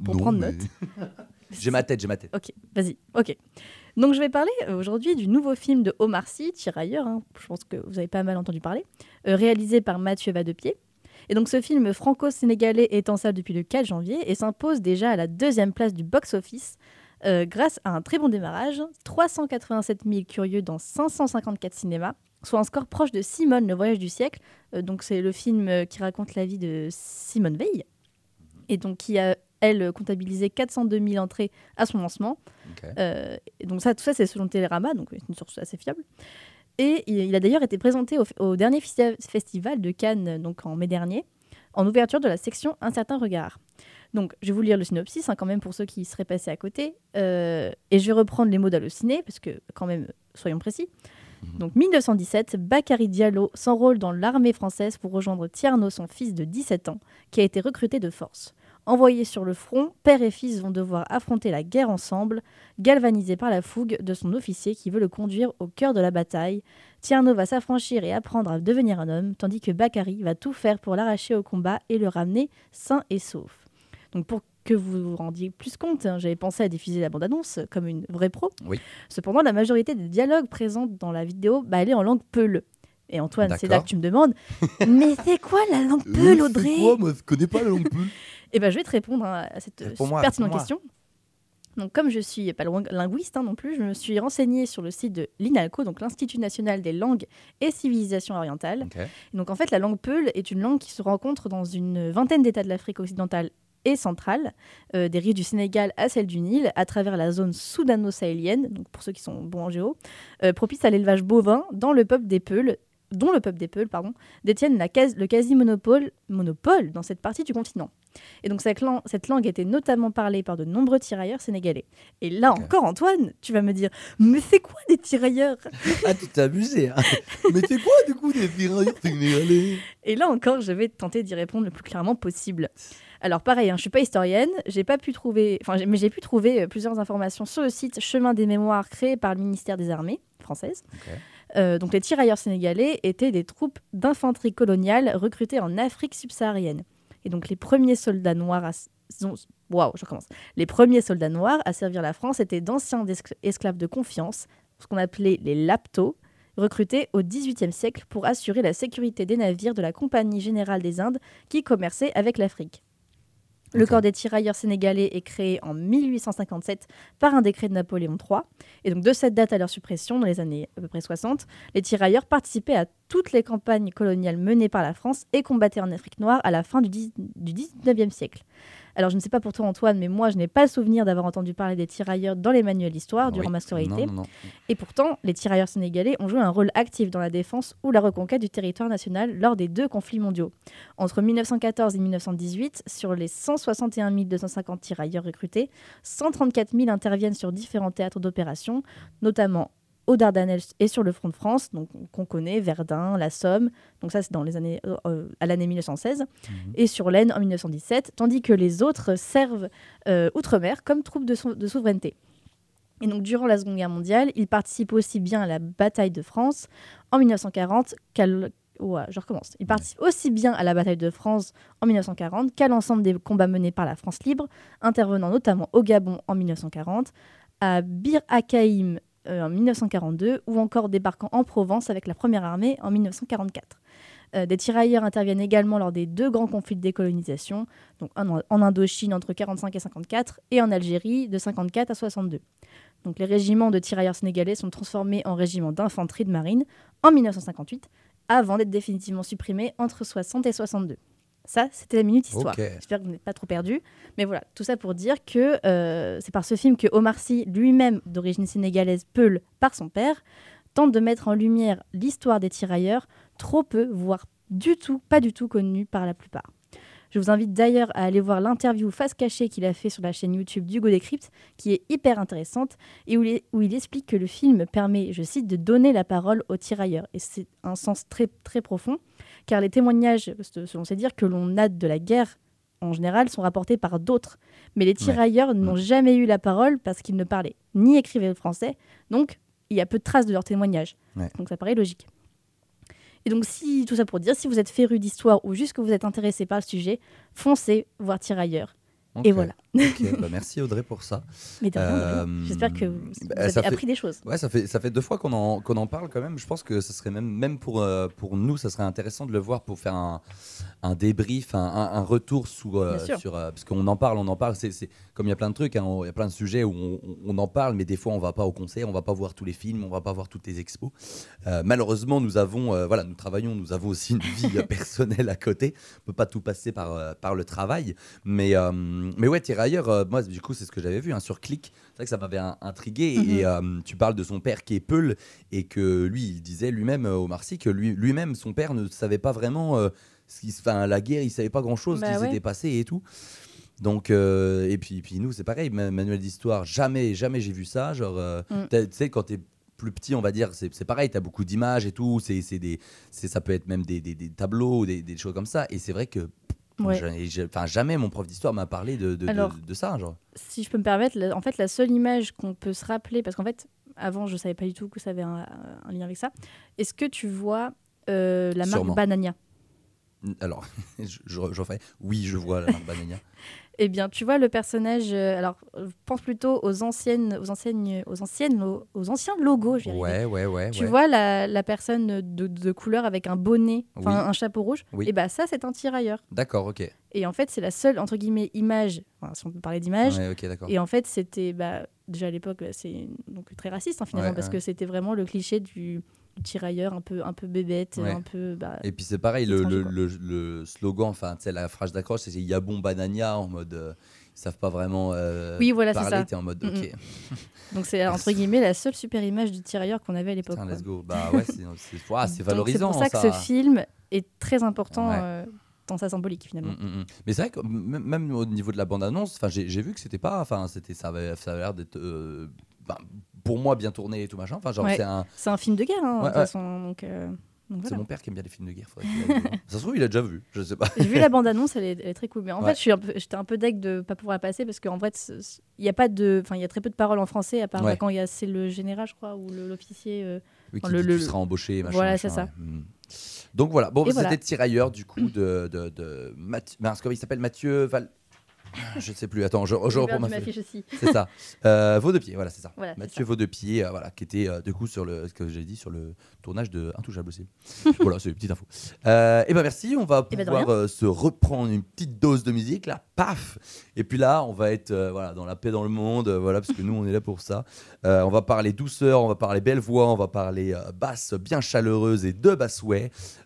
pour Non, prendre mais- note. J'ai ma tête, j'ai ma tête. Ok, vas-y. Ok. Donc je vais parler euh, aujourd'hui du nouveau film de Omar Sy, Tirailleur. hein, je pense que vous avez pas mal entendu parler, euh, réalisé par Mathieu Vadepied. Et donc ce film franco-sénégalais est en salle depuis le 4 janvier et s'impose déjà à la deuxième place du box-office euh, grâce à un très bon démarrage, 387 000 curieux dans 554 cinémas, soit un score proche de Simone, le voyage du siècle. Euh, donc c'est le film euh, qui raconte la vie de Simone Veil et donc qui a elle comptabilisé 402 000 entrées à son lancement. Euh, donc ça, tout ça c'est selon Télérama, donc c'est une source assez fiable. Et il, a d'ailleurs été présenté au, au dernier festi- festival de Cannes, donc en mai dernier, en ouverture de la section Un certain regard. Donc, je vais vous lire le synopsis, hein, quand même, pour ceux qui seraient passés à côté. Euh, et je vais reprendre les mots d'Allociné, parce que, quand même, soyons précis. Donc, 1917, Bakary Diallo s'enrôle dans l'armée française pour rejoindre Tierno, son fils de 17 ans, qui a été recruté de force. Envoyés sur le front, père et fils vont devoir affronter la guerre ensemble, galvanisés par la fougue de son officier qui veut le conduire au cœur de la bataille. Tierno va s'affranchir et apprendre à devenir un homme, tandis que Bakary va tout faire pour l'arracher au combat et le ramener sain et sauf. Donc pour que vous vous rendiez plus compte, hein, j'avais pensé à diffuser la bande-annonce comme une vraie pro. Oui. Cependant, la majorité des dialogues présents dans la vidéo, bah, elle est en langue peule. Et Antoine, c'est là que tu me demandes, mais c'est quoi la langue peule, Audrey? Moi, je connais pas la langue peul. Eh ben, je vais te répondre à à cette euh, pertinente question. Donc, comme je suis pas loin- linguiste hein, non plus, je me suis renseignée sur le site de l'INALCO, donc l'Institut national des langues et civilisations orientales. Et donc, en fait, la langue peul est une langue qui se rencontre dans une vingtaine d'États de l'Afrique occidentale et centrale, euh, des rives du Sénégal à celle du Nil, à travers la zone soudano-sahélienne, donc pour ceux qui sont bons en géo, euh, propice à l'élevage bovin dans le peuple des Peuls, dont le peuple des Peuls pardon, détiennent la quasi- le quasi-monopole monopole dans cette partie du continent. Et donc cette, lan- cette langue était notamment parlée par de nombreux tirailleurs sénégalais. Et là encore, Antoine, tu vas me dire, mais c'est quoi des tirailleurs? Ah, tu t'es amusé. hein. Mais c'est quoi du coup des tirailleurs sénégalais? Et là encore, je vais tenter d'y répondre le plus clairement possible. Alors pareil, hein, je suis pas historienne, j'ai pas pu trouver, enfin, mais j'ai pu trouver euh, plusieurs informations sur le site Chemin des mémoires créé par le ministère des Armées françaises. Euh, donc les tirailleurs sénégalais étaient des troupes d'infanterie coloniale recrutées en Afrique subsaharienne. Et donc les premiers soldats noirs à. Les premiers soldats noirs à servir la France étaient d'anciens escl- esclaves de confiance, ce qu'on appelait les laptos, recrutés au XVIIIe siècle pour assurer la sécurité des navires de la Compagnie générale des Indes qui commerçaient avec l'Afrique. Le corps des tirailleurs sénégalais est créé en 1857 par un décret de Napoléon III. Et donc de cette date à leur suppression, dans les années à peu près 60, les tirailleurs participaient à toutes les campagnes coloniales menées par la France et combattaient en Afrique noire à la fin du, 10 du 19e siècle. Alors je ne sais pas pour toi Antoine, mais moi je n'ai pas le souvenir d'avoir entendu parler des tirailleurs dans les manuels d'histoire durant Oui. ma scolarité. Non, non, non. Et pourtant, les tirailleurs sénégalais ont joué un rôle actif dans la défense ou la reconquête du territoire national lors des deux conflits mondiaux. Entre 1914 et 1918, sur les 161 250 tirailleurs recrutés, 134 000 interviennent sur différents théâtres d'opération, notamment aux Dardanelles et sur le front de France, donc qu'on connaît, Verdun, la Somme, donc ça c'est dans les années euh, euh, à l'année 1916, et sur l'Aisne en 1917, tandis que les autres servent euh, outre-mer comme troupes de, sou- de souveraineté. Et donc, durant la Seconde Guerre mondiale, il participe aussi bien à la bataille de France en 1940 qu'à l- Ouais, je recommence. Il participe aussi bien à la bataille de France en 1940 qu'à l'ensemble des combats menés par la France libre, intervenant notamment au Gabon en 1940, à Bir Hakeim euh, en 1942 ou encore débarquant en Provence avec la première armée en 1944. Euh, des tirailleurs interviennent également lors des deux grands conflits de décolonisation, donc en Indochine entre 45 et 54 et en Algérie de 54 à 62. Donc les régiments de tirailleurs sénégalais sont transformés en régiments d'infanterie de marine en 1958, avant d'être définitivement supprimés entre 60 et 62. Ça, c'était la minute histoire. J'espère que vous n'êtes pas trop perdus. Mais voilà, tout ça pour dire que euh, c'est par ce film que Omar Sy, lui-même d'origine sénégalaise, Peul, par son père, tente de mettre en lumière l'histoire des tirailleurs, trop peu, voire du tout, pas du tout connue par la plupart. Je vous invite d'ailleurs à aller voir l'interview face cachée qu'il a fait sur la chaîne YouTube d'Hugo Décrypte, qui est hyper intéressante, et où il, où il explique que le film permet, je cite, de donner la parole aux tirailleurs. Et c'est un sens très, très profond, car les témoignages, selon ses dires, que l'on a de la guerre en général sont rapportés par d'autres. Mais les tirailleurs n'ont jamais eu la parole parce qu'ils ne parlaient ni écrivaient le français, donc il y a peu de traces de leurs témoignages. Ouais. Donc ça paraît logique. Et donc, si, tout ça pour dire, si vous êtes féru d'histoire ou juste que vous êtes intéressé par le sujet, foncez voir Tirailleurs. Et voilà. Bah merci Audrey pour ça. Mais. Euh, J'espère que vous, bah, vous avez ça fait- appris des choses. Ouais, ça fait, ça fait deux fois qu'on en, qu'on en parle quand même. Je pense que ce serait même, même pour, euh, pour nous, ça serait intéressant de le voir pour faire un, un débrief, un, un- un retour sous, euh, sur. parce qu'on en parle, on en parle. C'est- comme il y a plein de trucs, hein, on- il y a plein de sujets où on, en parle, mais des fois on va pas au concert, on va pas voir tous les films, on va pas voir toutes les expos. Euh, malheureusement, nous avons, euh, voilà, nous travaillons, nous avons aussi une vie personnelle à côté. On peut pas tout passer par, euh, par le travail. Mais, mais ouais, Tirailleurs, euh, moi, du coup, c'est ce que j'avais vu hein, sur Click. C'est vrai que ça m'avait in- intrigué. Mhm. Et euh, tu parles de son père qui est Peul et que lui, il disait lui-même, Omar Sy, que lui- lui-même, son père ne savait pas vraiment. ce qui se- enfin, la guerre, il savait pas grand-chose, Bah ce qui ouais. s'était passé et tout. Donc, euh, et puis, puis nous, c'est pareil, ma- manuel d'histoire, jamais, jamais j'ai vu ça. Genre, euh, Mm. tu sais, quand t'es plus petit, on va dire, c'est pareil, t'as beaucoup d'images et tout, c'est des, ça peut être même des, des- des tableaux, des, des choses comme ça. Et c'est vrai que Ouais. Enfin, jamais mon prof d'histoire m'a parlé de, de, de- Alors, de ça. Genre. Si je peux me permettre, la- en fait, la seule image qu'on peut se rappeler, parce qu'en fait, avant, je savais pas du tout que ça avait un, un lien avec ça. Est-ce que tu vois euh, la marque Sûrement. Banania? Alors, je, je, je refais. Oui, je vois la marque Banania. Eh bien, tu vois le personnage. euh, alors, euh, pense plutôt aux anciennes, aux anciennes, aux anciennes, aux anciens logos. arrivais. Ouais, ouais, ouais. Tu ouais. vois la, la personne de, de couleur avec un bonnet, enfin Oui. un chapeau rouge. Oui. Et bah ça, c'est un tirailleur. D'accord, ok. Et en fait, c'est la seule entre guillemets image, enfin, si on peut parler d'image. Ouais, ok, d'accord. Et en fait, c'était bah, déjà à l'époque, c'est donc très raciste hein, finalement Ouais, parce que c'était vraiment le cliché du tirailleur un peu un peu bébête, Ouais. un peu. Bah, Et puis c'est pareil, le, le, le, le slogan, enfin, tu sais, la phrase d'accroche, c'est Yabon Banania en mode. euh, ils savent pas vraiment euh, Oui, voilà, c'est parler, ça. t'es en mode Mm, ok. Donc c'est entre guillemets la seule super image du tirailleur qu'on avait à l'époque. Let's go. Bah ouais, c'est Donc, valorisant. C'est pour ça que ce film est très important Ouais. euh, dans sa symbolique finalement. Mm, mm, mm. Mais c'est vrai que même au niveau de la bande-annonce, enfin, j'ai vu que c'était pas, enfin, c'était, ça avait, ça avait l'air d'être, euh, ben, pour moi, bien tourné et tout machin. Enfin, genre, Ouais. c'est un. film de guerre, hein, de toute façon. Donc, euh, donc C'est mon père qui aime bien les films de guerre. ça se trouve, il a déjà vu. Je sais pas. J'ai vu la bande-annonce, elle, est elle est très cool. Mais en fait, je suis un peu- j'étais un peu deg de pas pouvoir la passer parce qu'en fait, il y a pas de, enfin, il y a très peu de paroles en français à part bah, quand il y a c'est le général, je crois, ou l'officier. euh, Oui, qui enfin, le, dit le- tu seras embauché. Machin, Voilà, c'est ça. ouais. Mm. Donc voilà. Bon, c'était voilà. tirailleur du coup de, de, de Mathieu. mince, comment il s'appelle? Mathieu Val. Je ne sais plus. Attends, je, reprends ma fiche. C'est ça. Euh, Vaudepied, voilà, c'est ça. Voilà, Mathieu Vaudepied, euh, voilà, qui était euh, du coup sur le, ce que j'ai dit sur le tournage de Intouchable aussi. voilà, c'est une petite info. Euh, et ben merci, on va Eh ben, pouvoir euh, se reprendre une petite dose de musique là, paf. Et puis là, on va être euh, voilà dans la paix dans le monde, euh, voilà, parce que nous on est là pour ça. Euh, on va parler douceur, on va parler belle voix, on va parler basse bien chaleureuse et de.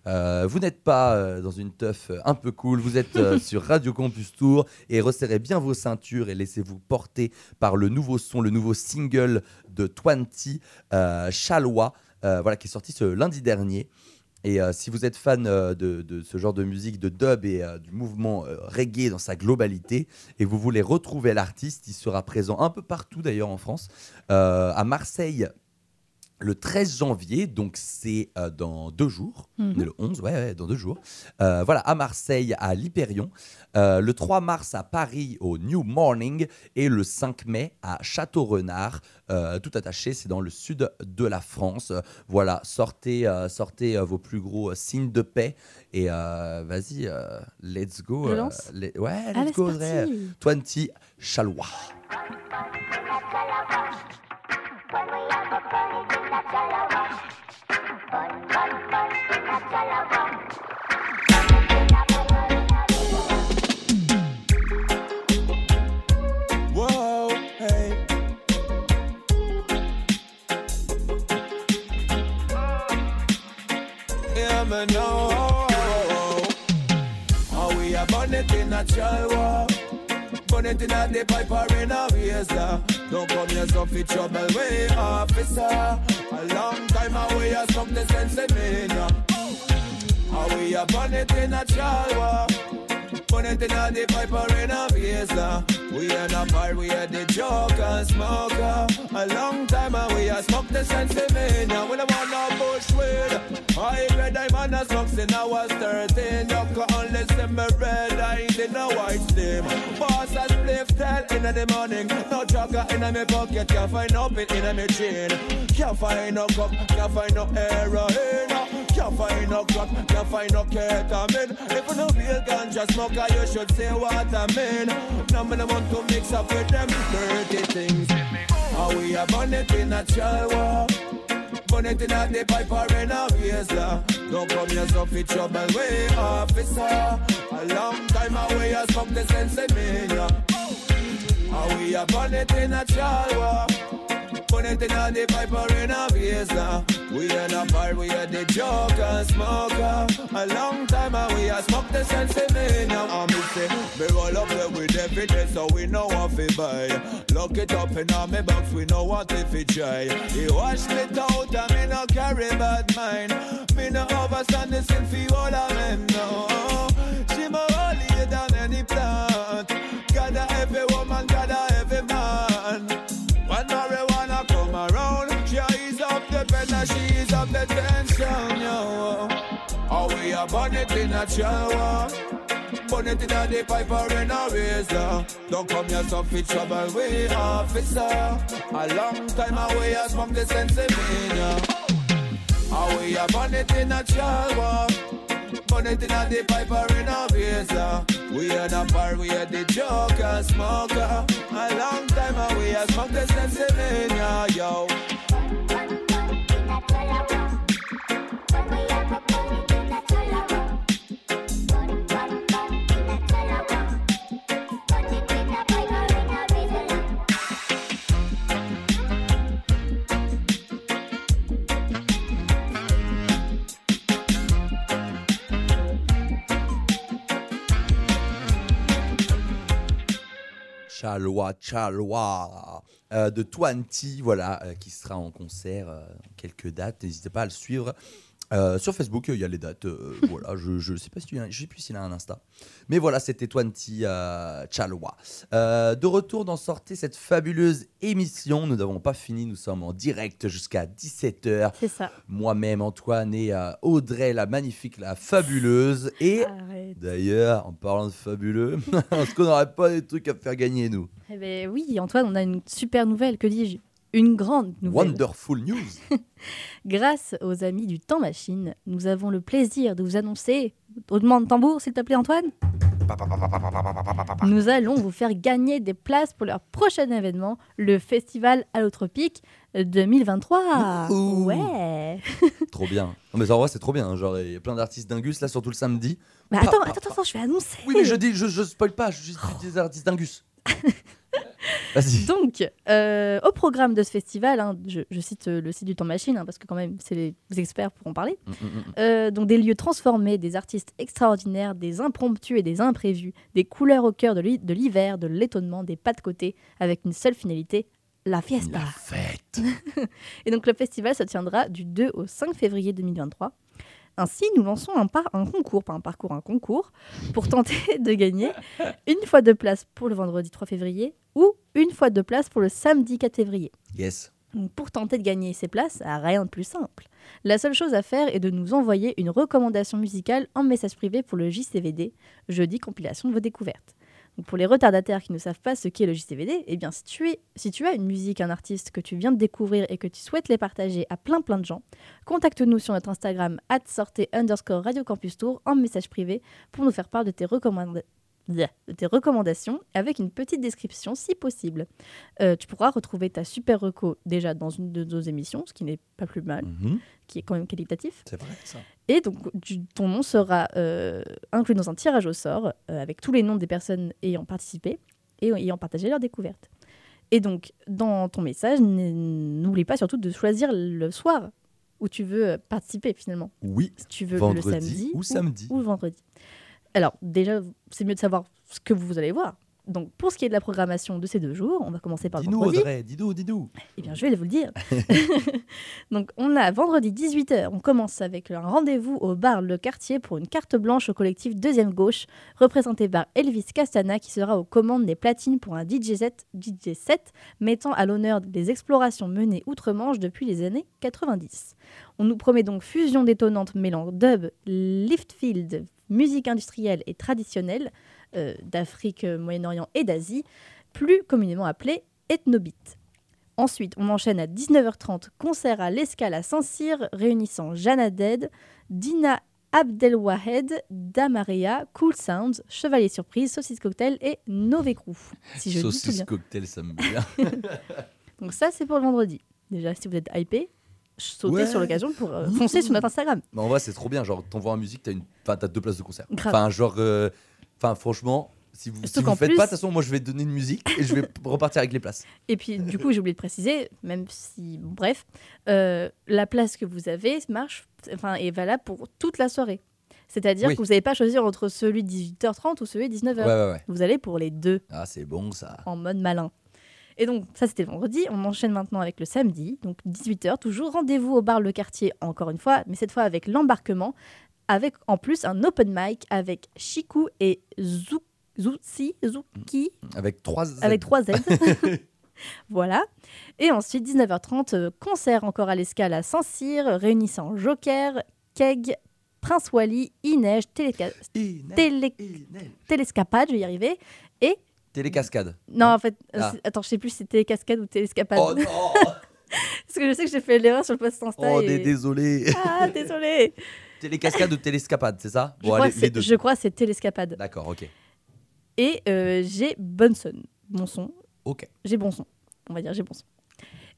Euh, vous n'êtes pas dans une teuf un peu cool, vous êtes sur Radio Campus Tour et resserrez bien vos ceintures et laissez-vous porter par le nouveau son, le nouveau single de Twenty, Chalois, voilà, qui est sorti ce lundi dernier. Et euh, si vous êtes fan euh, de, ce genre de musique, de dub et euh, du mouvement reggae dans sa globalité, et vous voulez retrouver l'artiste, il sera présent un peu partout d'ailleurs en France, à Marseille le 13 janvier, donc c'est euh, dans deux jours, Mhm. on est le 11, ouais, ouais, dans deux jours. Euh, voilà, à Marseille, à l'Hyperion. Euh, le 3 mars à Paris, au New Morning. Et le 5 mai à Château-Renard. Euh, tout attaché, c'est dans le sud de la France. Euh, voilà, sortez, euh, sortez euh, vos plus gros euh, signes de paix. Et euh, vas-y, euh, let's go. Je euh, lance les- Ouais, let's Allez, go. Audrey. 20 Chalois. Burn it in a the pipe or in a razor. Don't come here so trouble way, officer. A long time away, I the sense in me, yeah. How we a it in a child It in the pipe or in a razor. We in a bar, we are the joker, smoker. A long time away, I smoke the sense in me, yeah. We don't want no bushweed. I read I'm on a smoke since I was 13. You can only see me red eyes in a white steam. Boss a spliff tell in the morning. No jogger in a me pocket, can't find no pin in a me chain. Can't find no cup, can't find no heroin. Can't find no crack, can't find no ketamine. If you no real ganja smoker, you should say what I mean. Now me no want to mix up with them dirty things. How we a burn it in a child Burn it in a the pipe or in a razor. Don't come so fit trouble way, officer. A long time away, I smoke the sense in me, yeah. How we a burn it in a child Burn it in a the pipe in a razor. We in a bar, we are the joker, smoker. A long time away, I smoke the sense in me, now I'm say, me roll up there with day, so we know what to buy. Lock it up in a me box, we know what if it try. He wash me out, and me no carry bad mind. Me no overstand the sin for all of men, no. She more holy than any plant. We are burn it in a shower. It in a the pipe or in a razor. Don't come here so fit trouble we officer. A long time away as from the Pennsylvania. Away a burn it in a. Burn it in a the pipe or in a razor. We are the bar, we are the joker, smoker. A long time away as from the Pennsylvania, yo. Chalois, Chalois euh, de Twenty, voilà, euh, qui sera en concert euh, dans quelques dates. N'hésitez pas à le suivre. Euh, sur Facebook, il y a les dates. euh, voilà, je ne sais pas si tu je sais plus s'il a un Insta. Mais voilà, c'était Twenty euh, Chalois. Euh, de retour dans Sortez cette fabuleuse émission. Nous n'avons pas fini, nous sommes en direct jusqu'à 17h. C'est ça. Moi-même, Antoine et euh, Audrey, la magnifique, la fabuleuse. Et Arrête. d'ailleurs, en parlant de fabuleux, est-ce qu'on n'aurait pas des trucs à faire gagner, nous? Eh ben oui, Antoine, on a une super nouvelle, que dis-je? Une grande nouvelle. Wonderful news Grâce aux amis du Temps Machine, nous avons le plaisir de vous annoncer, demande tambour s'il te plaît Antoine, nous allons vous faire gagner des places pour leur prochain événement, le Festival Allotropique 2023. Ouh. Ouais. Trop bien. Non, mais en vrai, c'est trop bien. hein. Genre, il y a plein d'artistes dingus, là, surtout le samedi. Mais Pa- attends, pa- attends, attends, je vais annoncer. Oui, mais je dis, je, je spoil pas, je dis des artistes dingus. Donc, euh, au programme de ce festival, hein, je, je cite euh, le site du Temps Machine, hein, parce que quand même, c'est les experts pour en parler. Mm, mm, mm. Euh, donc des lieux transformés, des artistes extraordinaires, des impromptus et des imprévus, des couleurs au cœur de l'hiver, de l'étonnement, des pas de côté, avec une seule finalité, la fiesta. La fête. et donc le festival se tiendra du 2 au 5 février 2023. Ainsi, nous lançons un, par- un concours, pas un parcours, un concours, pour tenter de gagner une fois de place pour le vendredi 3 février ou une fois de place pour le samedi 4 février. Yes. Donc, Pour tenter de gagner ces places, rien de plus simple. La seule chose à faire est de nous envoyer une recommandation musicale en message privé pour le JCVD, jeudi compilation de vos découvertes. Pour les retardataires qui ne savent pas ce qu'est le JCVD, eh bien si tu, as une musique, un artiste que tu viens de découvrir et que tu souhaites les partager à plein plein de gens, contacte-nous sur notre Instagram sortez underscore Radio Campus Tour en message privé pour nous faire part de tes, recommanda- de tes recommandations avec une petite description si possible. Euh, tu pourras retrouver ta super reco déjà dans une de nos émissions, ce qui n'est pas plus mal, Mhm. qui est quand même qualitatif. C'est vrai, ça. Et donc, tu- ton nom sera euh, inclus dans un tirage au sort euh, avec tous les noms des personnes ayant participé et ayant partagé leur découverte. Et donc, dans ton message, n'oublie pas surtout de choisir le soir où tu veux participer finalement. Oui. Si tu veux Vendredi le samedi ou samedi. ou vendredi. Alors, déjà, c'est mieux de savoir ce que vous allez voir. Donc, pour ce qui est de la programmation de ces deux jours, on va commencer par Dis-nous, vendredi. Audrey, dis-nous, dis-nous. Eh bien, je vais vous le dire. Donc, on a vendredi 18h, on commence avec un rendez-vous au bar Le Quartier pour une carte blanche au collectif Deuxième Gauche, représenté par Elvis Castana, qui sera aux commandes des platines pour un DJ set, DJ set mettant à l'honneur des explorations menées outre-Manche depuis les années 90. On nous promet donc fusion détonnante mêlant dub, liftfield, musique industrielle et traditionnelle euh, d'Afrique, euh, Moyen-Orient et d'Asie, plus communément appelée ethnobeat. Ensuite, on enchaîne à 19h30, concert à l'Escale à Saint-Cyr, réunissant Jana Dead, Dina Abdelwahed, Damaria, Cool Sounds, Chevalier Surprise, Saucisse Cocktail et Nové Crew. Si je dis tout Saucisse bien. cocktail, ça me bien. Donc ça, c'est pour le vendredi. Déjà, si vous êtes hypé, sautez Ouais. sur l'occasion pour euh, foncer sur notre Instagram. Mais en vrai, c'est trop bien. Genre, t'envoies en musique, t'as une... enfin, deux places de concert. Grave. Enfin, genre, euh, enfin, franchement, si vous, si qu'en faites plus- pas, de toute façon, moi, je vais donner une musique et je vais repartir avec les places. Et puis, du coup, j'ai oublié de préciser, même si, bon, bref, euh, la place que vous avez marche, enfin, est valable pour toute la soirée. C'est-à-dire Oui. que vous n'allez pas choisir entre celui de 18h30 ou celui de 19h. Ouais, ouais, ouais. Vous allez pour les deux Ah, c'est bon, ça. en mode malin. Et donc, ça, c'était le vendredi. On enchaîne maintenant avec le samedi. Donc, 18h, toujours rendez-vous au bar Le Quartier, encore une fois, mais cette fois avec l'embarquement, avec en plus un open mic avec Chiku et Zou- Zoutsi, Zouki, Avec trois Z. avec trois Z. voilà. Et ensuite, 19h30, euh, concert encore à l'escale à Saint-Cyr, réunissant Joker, Keg, Prince Wally, I-Neige, Téléca- Télé- Télescapade, je vais y arriver, et... Télécascade. Non, en fait, Ah. attends, je sais plus si c'est Télécascade ou Télescapade. Oh non Parce que je sais que j'ai fait l'erreur sur le post Insta. Oh, et- désolé. Ah, désolé. Télécascade ou télescapade, c'est ça Je Bon, crois allez, les deux. je crois c'est Télescapade. D'accord, ok. Et euh, j'ai Bunson, bon son. Ok. J'ai bon son, on va dire j'ai bon son.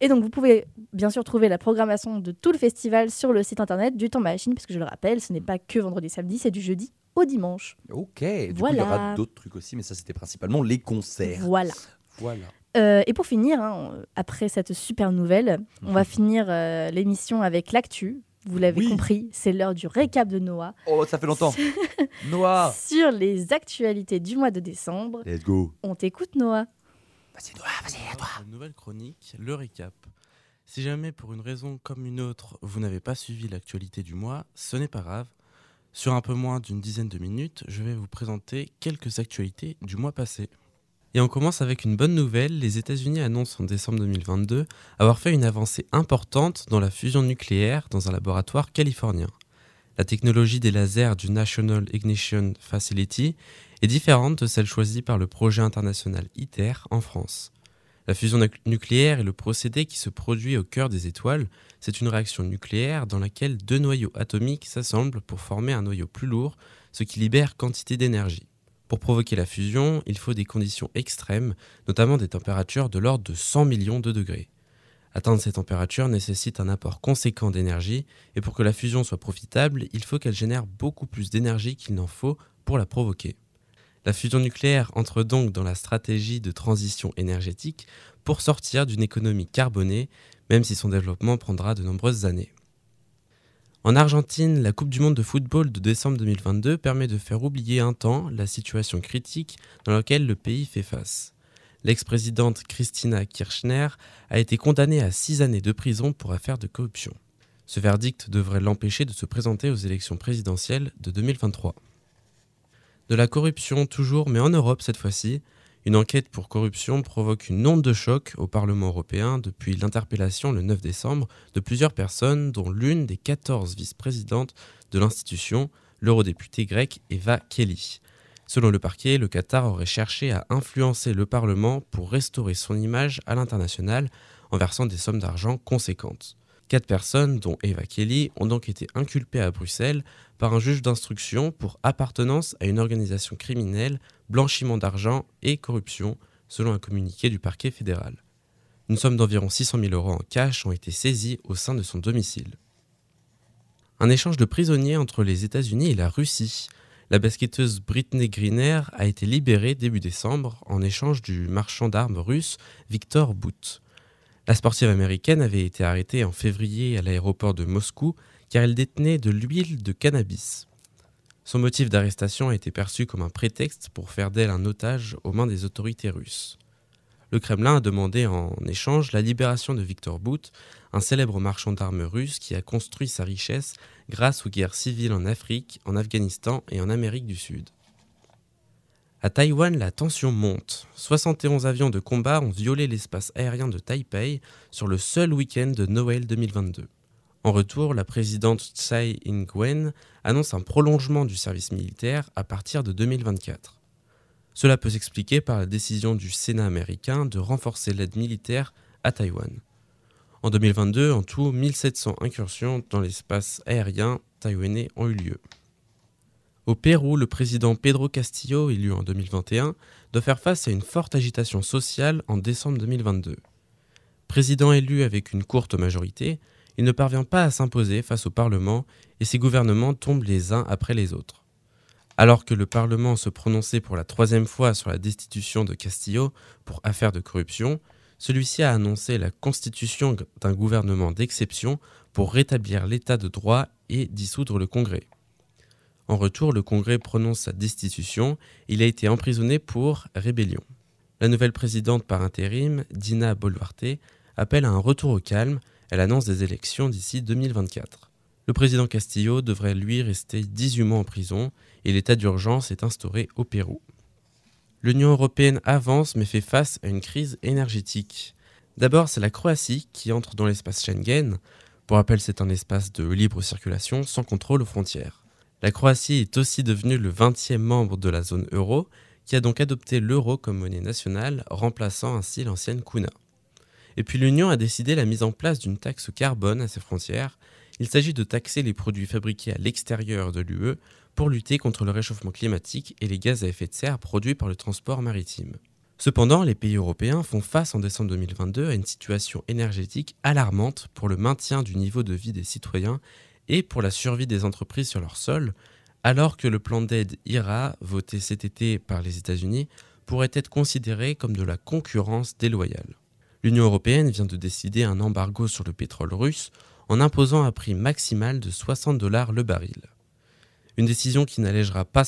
Et donc vous pouvez bien sûr trouver la programmation de tout le festival sur le site internet du Temps Machine, parce que je le rappelle, ce n'est pas que vendredi samedi, c'est du jeudi au dimanche. Ok. Du coup, il y Voilà. aura d'autres trucs aussi, mais ça, c'était principalement les concerts. Voilà. Voilà. Euh, et pour finir, hein, après cette super nouvelle, on va finir euh, l'émission avec l'actu. Vous l'avez compris, c'est l'heure du récap de Noah. Oh, ça fait longtemps. Noah. Sur les actualités du mois de décembre. Let's go. On t'écoute, Noah. Une nouvelle chronique, le récap. Si jamais pour une raison comme une autre, vous n'avez pas suivi l'actualité du mois, ce n'est pas grave. Sur un peu moins d'une dizaine de minutes, je vais vous présenter quelques actualités du mois passé. Et on commence avec une bonne nouvelle, les États-Unis annoncent en décembre 2022 avoir fait une avancée importante dans la fusion nucléaire dans un laboratoire californien. La technologie des lasers du National Ignition Facility est différente de celle choisie par le projet international ITER en France. La fusion nuc- nucléaire est le procédé qui se produit au cœur des étoiles. C'est une réaction nucléaire dans laquelle deux noyaux atomiques s'assemblent pour former un noyau plus lourd, ce qui libère quantité d'énergie. Pour provoquer la fusion, il faut des conditions extrêmes, notamment des températures de l'ordre de 100 millions de degrés. Atteindre ces températures nécessite un apport conséquent d'énergie, et pour que la fusion soit profitable, il faut qu'elle génère beaucoup plus d'énergie qu'il n'en faut pour la provoquer. La fusion nucléaire entre donc dans la stratégie de transition énergétique pour sortir d'une économie carbonée, même si son développement prendra de nombreuses années. En Argentine, la Coupe du Monde de football de décembre 2022 permet de faire oublier un temps la situation critique dans laquelle le pays fait face. L'ex-présidente Christina Kirchner a été condamnée à six années de prison pour affaire de corruption. Ce verdict devrait l'empêcher de se présenter aux élections présidentielles de 2023. De la corruption toujours, mais en Europe cette fois-ci. Une enquête pour corruption provoque une onde de choc au Parlement européen depuis l'interpellation le 9 décembre de plusieurs personnes, dont l'une des 14 vice-présidentes de l'institution, l'eurodéputée grecque Eva Kelly. Selon le parquet, le Qatar aurait cherché à influencer le Parlement pour restaurer son image à l'international en versant des sommes d'argent conséquentes. Quatre personnes, dont Eva Kelly, ont donc été inculpées à Bruxelles par un juge d'instruction pour appartenance à une organisation criminelle, blanchiment d'argent et corruption, selon un communiqué du parquet fédéral. Une somme d'environ 600 000 euros en cash ont été saisies au sein de son domicile. Un échange de prisonniers entre les États-Unis et la Russie. La basketteuse Britney Griner a été libérée début décembre en échange du marchand d'armes russe Victor Bout. La sportive américaine avait été arrêtée en février à l'aéroport de Moscou car elle détenait de l'huile de cannabis. Son motif d'arrestation a été perçu comme un prétexte pour faire d'elle un otage aux mains des autorités russes. Le Kremlin a demandé en échange la libération de Victor Bout, un célèbre marchand d'armes russe qui a construit sa richesse grâce aux guerres civiles en Afrique, en Afghanistan et en Amérique du Sud. À Taïwan, la tension monte. 71 avions de combat ont violé l'espace aérien de Taipei sur le seul week-end de Noël 2022. En retour, la présidente Tsai Ing-wen annonce un prolongement du service militaire à partir de 2024. Cela peut s'expliquer par la décision du Sénat américain de renforcer l'aide militaire à Taïwan. En 2022, en tout, 1700 incursions dans l'espace aérien taïwanais ont eu lieu. Au Pérou, le président Pedro Castillo, élu en 2021, doit faire face à une forte agitation sociale en décembre 2022. Président élu avec une courte majorité, il ne parvient pas à s'imposer face au Parlement et ses gouvernements tombent les uns après les autres. Alors que le Parlement se prononçait pour la troisième fois sur la destitution de Castillo pour affaire de corruption, celui-ci a annoncé la constitution d'un gouvernement d'exception pour rétablir l'état de droit et dissoudre le Congrès. En retour, le Congrès prononce sa destitution il a été emprisonné pour rébellion. La nouvelle présidente par intérim, Dina Boluarte, appelle à un retour au calme. Elle annonce des élections d'ici 2024. Le président Castillo devrait lui rester 18 mois en prison et l'état d'urgence est instauré au Pérou. L'Union européenne avance mais fait face à une crise énergétique. D'abord, c'est la Croatie qui entre dans l'espace Schengen. Pour rappel, c'est un espace de libre circulation sans contrôle aux frontières. La Croatie est aussi devenue le 20e membre de la zone euro, qui a donc adopté l'euro comme monnaie nationale, remplaçant ainsi l'ancienne kuna. Et puis l'Union a décidé la mise en place d'une taxe carbone à ses frontières. Il s'agit de taxer les produits fabriqués à l'extérieur de l'UE pour lutter contre le réchauffement climatique et les gaz à effet de serre produits par le transport maritime. Cependant, les pays européens font face en décembre 2022 à une situation énergétique alarmante pour le maintien du niveau de vie des citoyens et pour la survie des entreprises sur leur sol, alors que le plan d'aide IRA, voté cet été par les États-Unis, pourrait être considéré comme de la concurrence déloyale. L'Union européenne vient de décider un embargo sur le pétrole russe en imposant un prix maximal de 60 dollars le baril. Une décision qui n'allégera pas,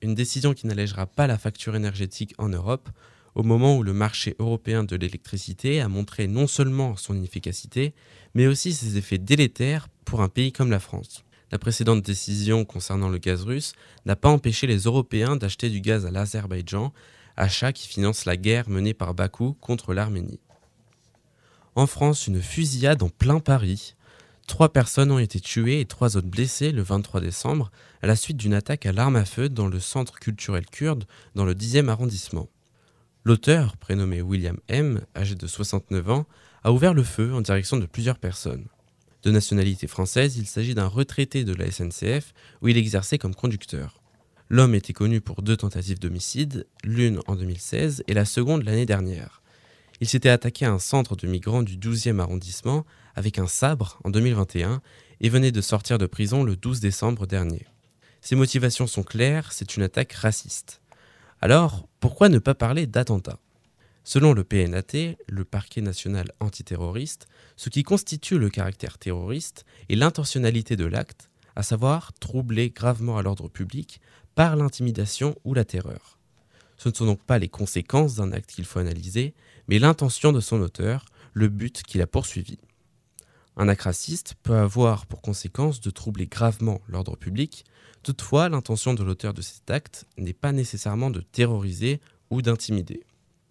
une décision qui pas la facture énergétique en Europe au moment où le marché européen de l'électricité a montré non seulement son inefficacité, mais aussi ses effets délétères pour un pays comme la France. La précédente décision concernant le gaz russe n'a pas empêché les Européens d'acheter du gaz à l'Azerbaïdjan, achat qui finance la guerre menée par Bakou contre l'Arménie. En France, une fusillade en plein Paris. Trois personnes ont été tuées et trois autres blessées le 23 décembre à la suite d'une attaque à l'arme à feu dans le centre culturel kurde dans le 10e arrondissement. L'auteur, prénommé William M., âgé de 69 ans, a ouvert le feu en direction de plusieurs personnes. De nationalité française, il s'agit d'un retraité de la SNCF où il exerçait comme conducteur. L'homme était connu pour deux tentatives d'homicide, l'une en 2016 et la seconde l'année dernière. Il s'était attaqué à un centre de migrants du 12e arrondissement avec un sabre en 2021 et venait de sortir de prison le 12 décembre dernier. Ses motivations sont claires, c'est une attaque raciste. Alors, pourquoi ne pas parler d'attentat Selon le PNAT, le parquet national antiterroriste, ce qui constitue le caractère terroriste est l'intentionnalité de l'acte, à savoir troubler gravement à l'ordre public par l'intimidation ou la terreur. Ce ne sont donc pas les conséquences d'un acte qu'il faut analyser, mais l'intention de son auteur, le but qu'il a poursuivi. Un acte raciste peut avoir pour conséquence de troubler gravement l'ordre public, toutefois l'intention de l'auteur de cet acte n'est pas nécessairement de terroriser ou d'intimider.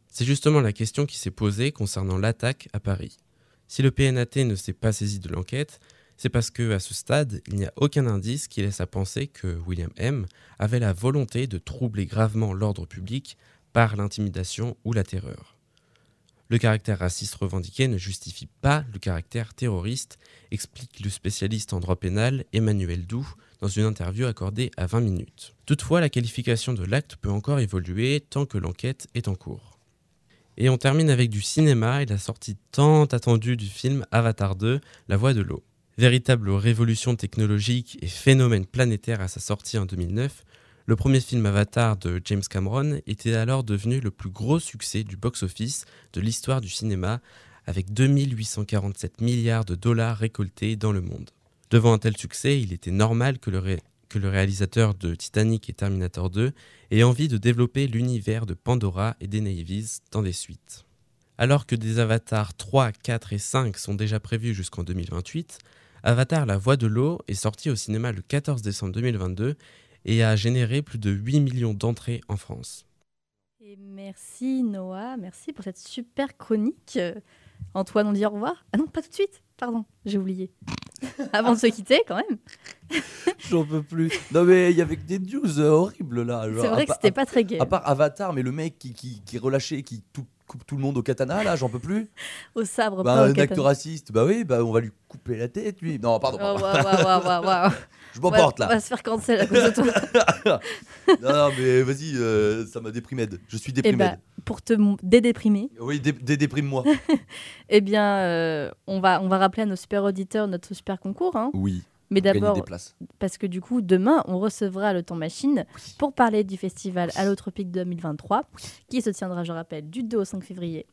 C'est justement la question qui s'est posée concernant l'attaque à Paris. Si le PNAT ne s'est pas saisi de l'enquête, c'est parce que, à ce stade, il n'y a aucun indice qui laisse à penser que William M. avait la volonté de troubler gravement l'ordre public par l'intimidation ou la terreur. Le caractère raciste revendiqué ne justifie pas le caractère terroriste, explique le spécialiste en droit pénal Emmanuel Doux dans une interview accordée à 20 minutes. Toutefois, la qualification de l'acte peut encore évoluer tant que l'enquête est en cours. Et on termine avec du cinéma et la sortie tant attendue du film Avatar 2, La Voix de l'eau. Véritable révolution technologique et phénomène planétaire à sa sortie en 2009, le premier film Avatar de James Cameron était alors devenu le plus gros succès du box-office de l'histoire du cinéma, avec 2847 milliards de dollars récoltés dans le monde. Devant un tel succès, il était normal que le, ré- que le réalisateur de Titanic et Terminator 2 ait envie de développer l'univers de Pandora et des Navies dans des suites. Alors que des Avatars 3, 4 et 5 sont déjà prévus jusqu'en 2028, Avatar La Voix de l'eau est sorti au cinéma le 14 décembre 2022 et a généré plus de 8 millions d'entrées en France. Et merci Noah, merci pour cette super chronique. Euh, Antoine, on dit au revoir? Ah non, pas tout de suite, pardon, j'ai oublié. Avant de se quitter, quand même. J'en peux plus. Non, mais il y avait que des news euh, horribles là. C'est vrai que c'était pas très gai. À part Avatar, mais le mec qui, qui, qui est relâché, qui tout- coupe tout le monde au katana, là, j'en peux plus. Au sabre, Bah, pas au un katana. acteur raciste, bah oui, bah on va lui couper la tête, lui. Non, pardon. Oh, waouh, waouh, waouh. Je m'emporte là. On va se faire cancel à cause de toi. non, non, mais vas-y, euh, ça m'a déprimé. Je suis Eh déprimé. ben, pour te dédéprimer, Oui, dé- dé- déprime-moi. eh bien, euh, on, va, on va rappeler à nos super auditeurs notre super concours. hein. Oui. Mais d'abord, parce que du coup, demain, on recevra le temps machine pour parler du festival Allotropique 2023, qui se tiendra, je rappelle, du 2 au 5 février.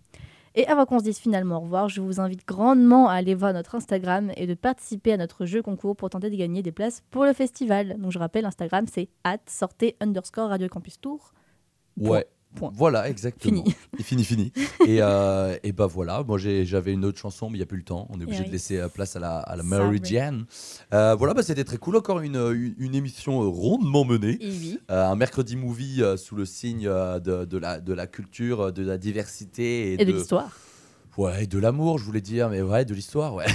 Et avant qu'on se dise finalement au revoir, je vous invite grandement à aller voir notre Instagram et de participer à notre jeu concours pour tenter de gagner des places pour le festival. Donc je rappelle, Instagram, c'est at sortez underscore Radio Campus Tour. Ouais. Point. Voilà, exactement. Fini. Et fini, fini. et, euh, et bah voilà, moi j'avais une autre chanson, mais il n'y a plus le temps. On est obligé Et de laisser euh, place à la, à la. Mary Jane. Euh, voilà, bah, c'était très cool. Encore une, une, une émission rondement menée. Oui. Euh, un mercredi movie sous le signe de, de la, de la culture, de la diversité et, Et de l'histoire. Ouais, de l'amour, je voulais dire, mais ouais, de l'histoire, ouais.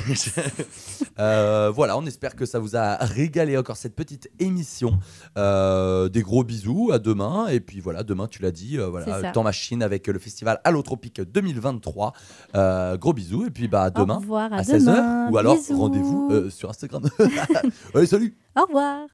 Euh, voilà, on espère que ça vous a régalé encore cette petite émission. Euh, des gros bisous, à demain. Et puis voilà, demain, tu l'as dit, euh, voilà, temps machine avec le festival Allotropique 2023. Euh, gros bisous, et puis bah, à demain, revoir, à 16h. demain. Ou alors, rendez-vous sur Instagram. Allez, salut Au revoir.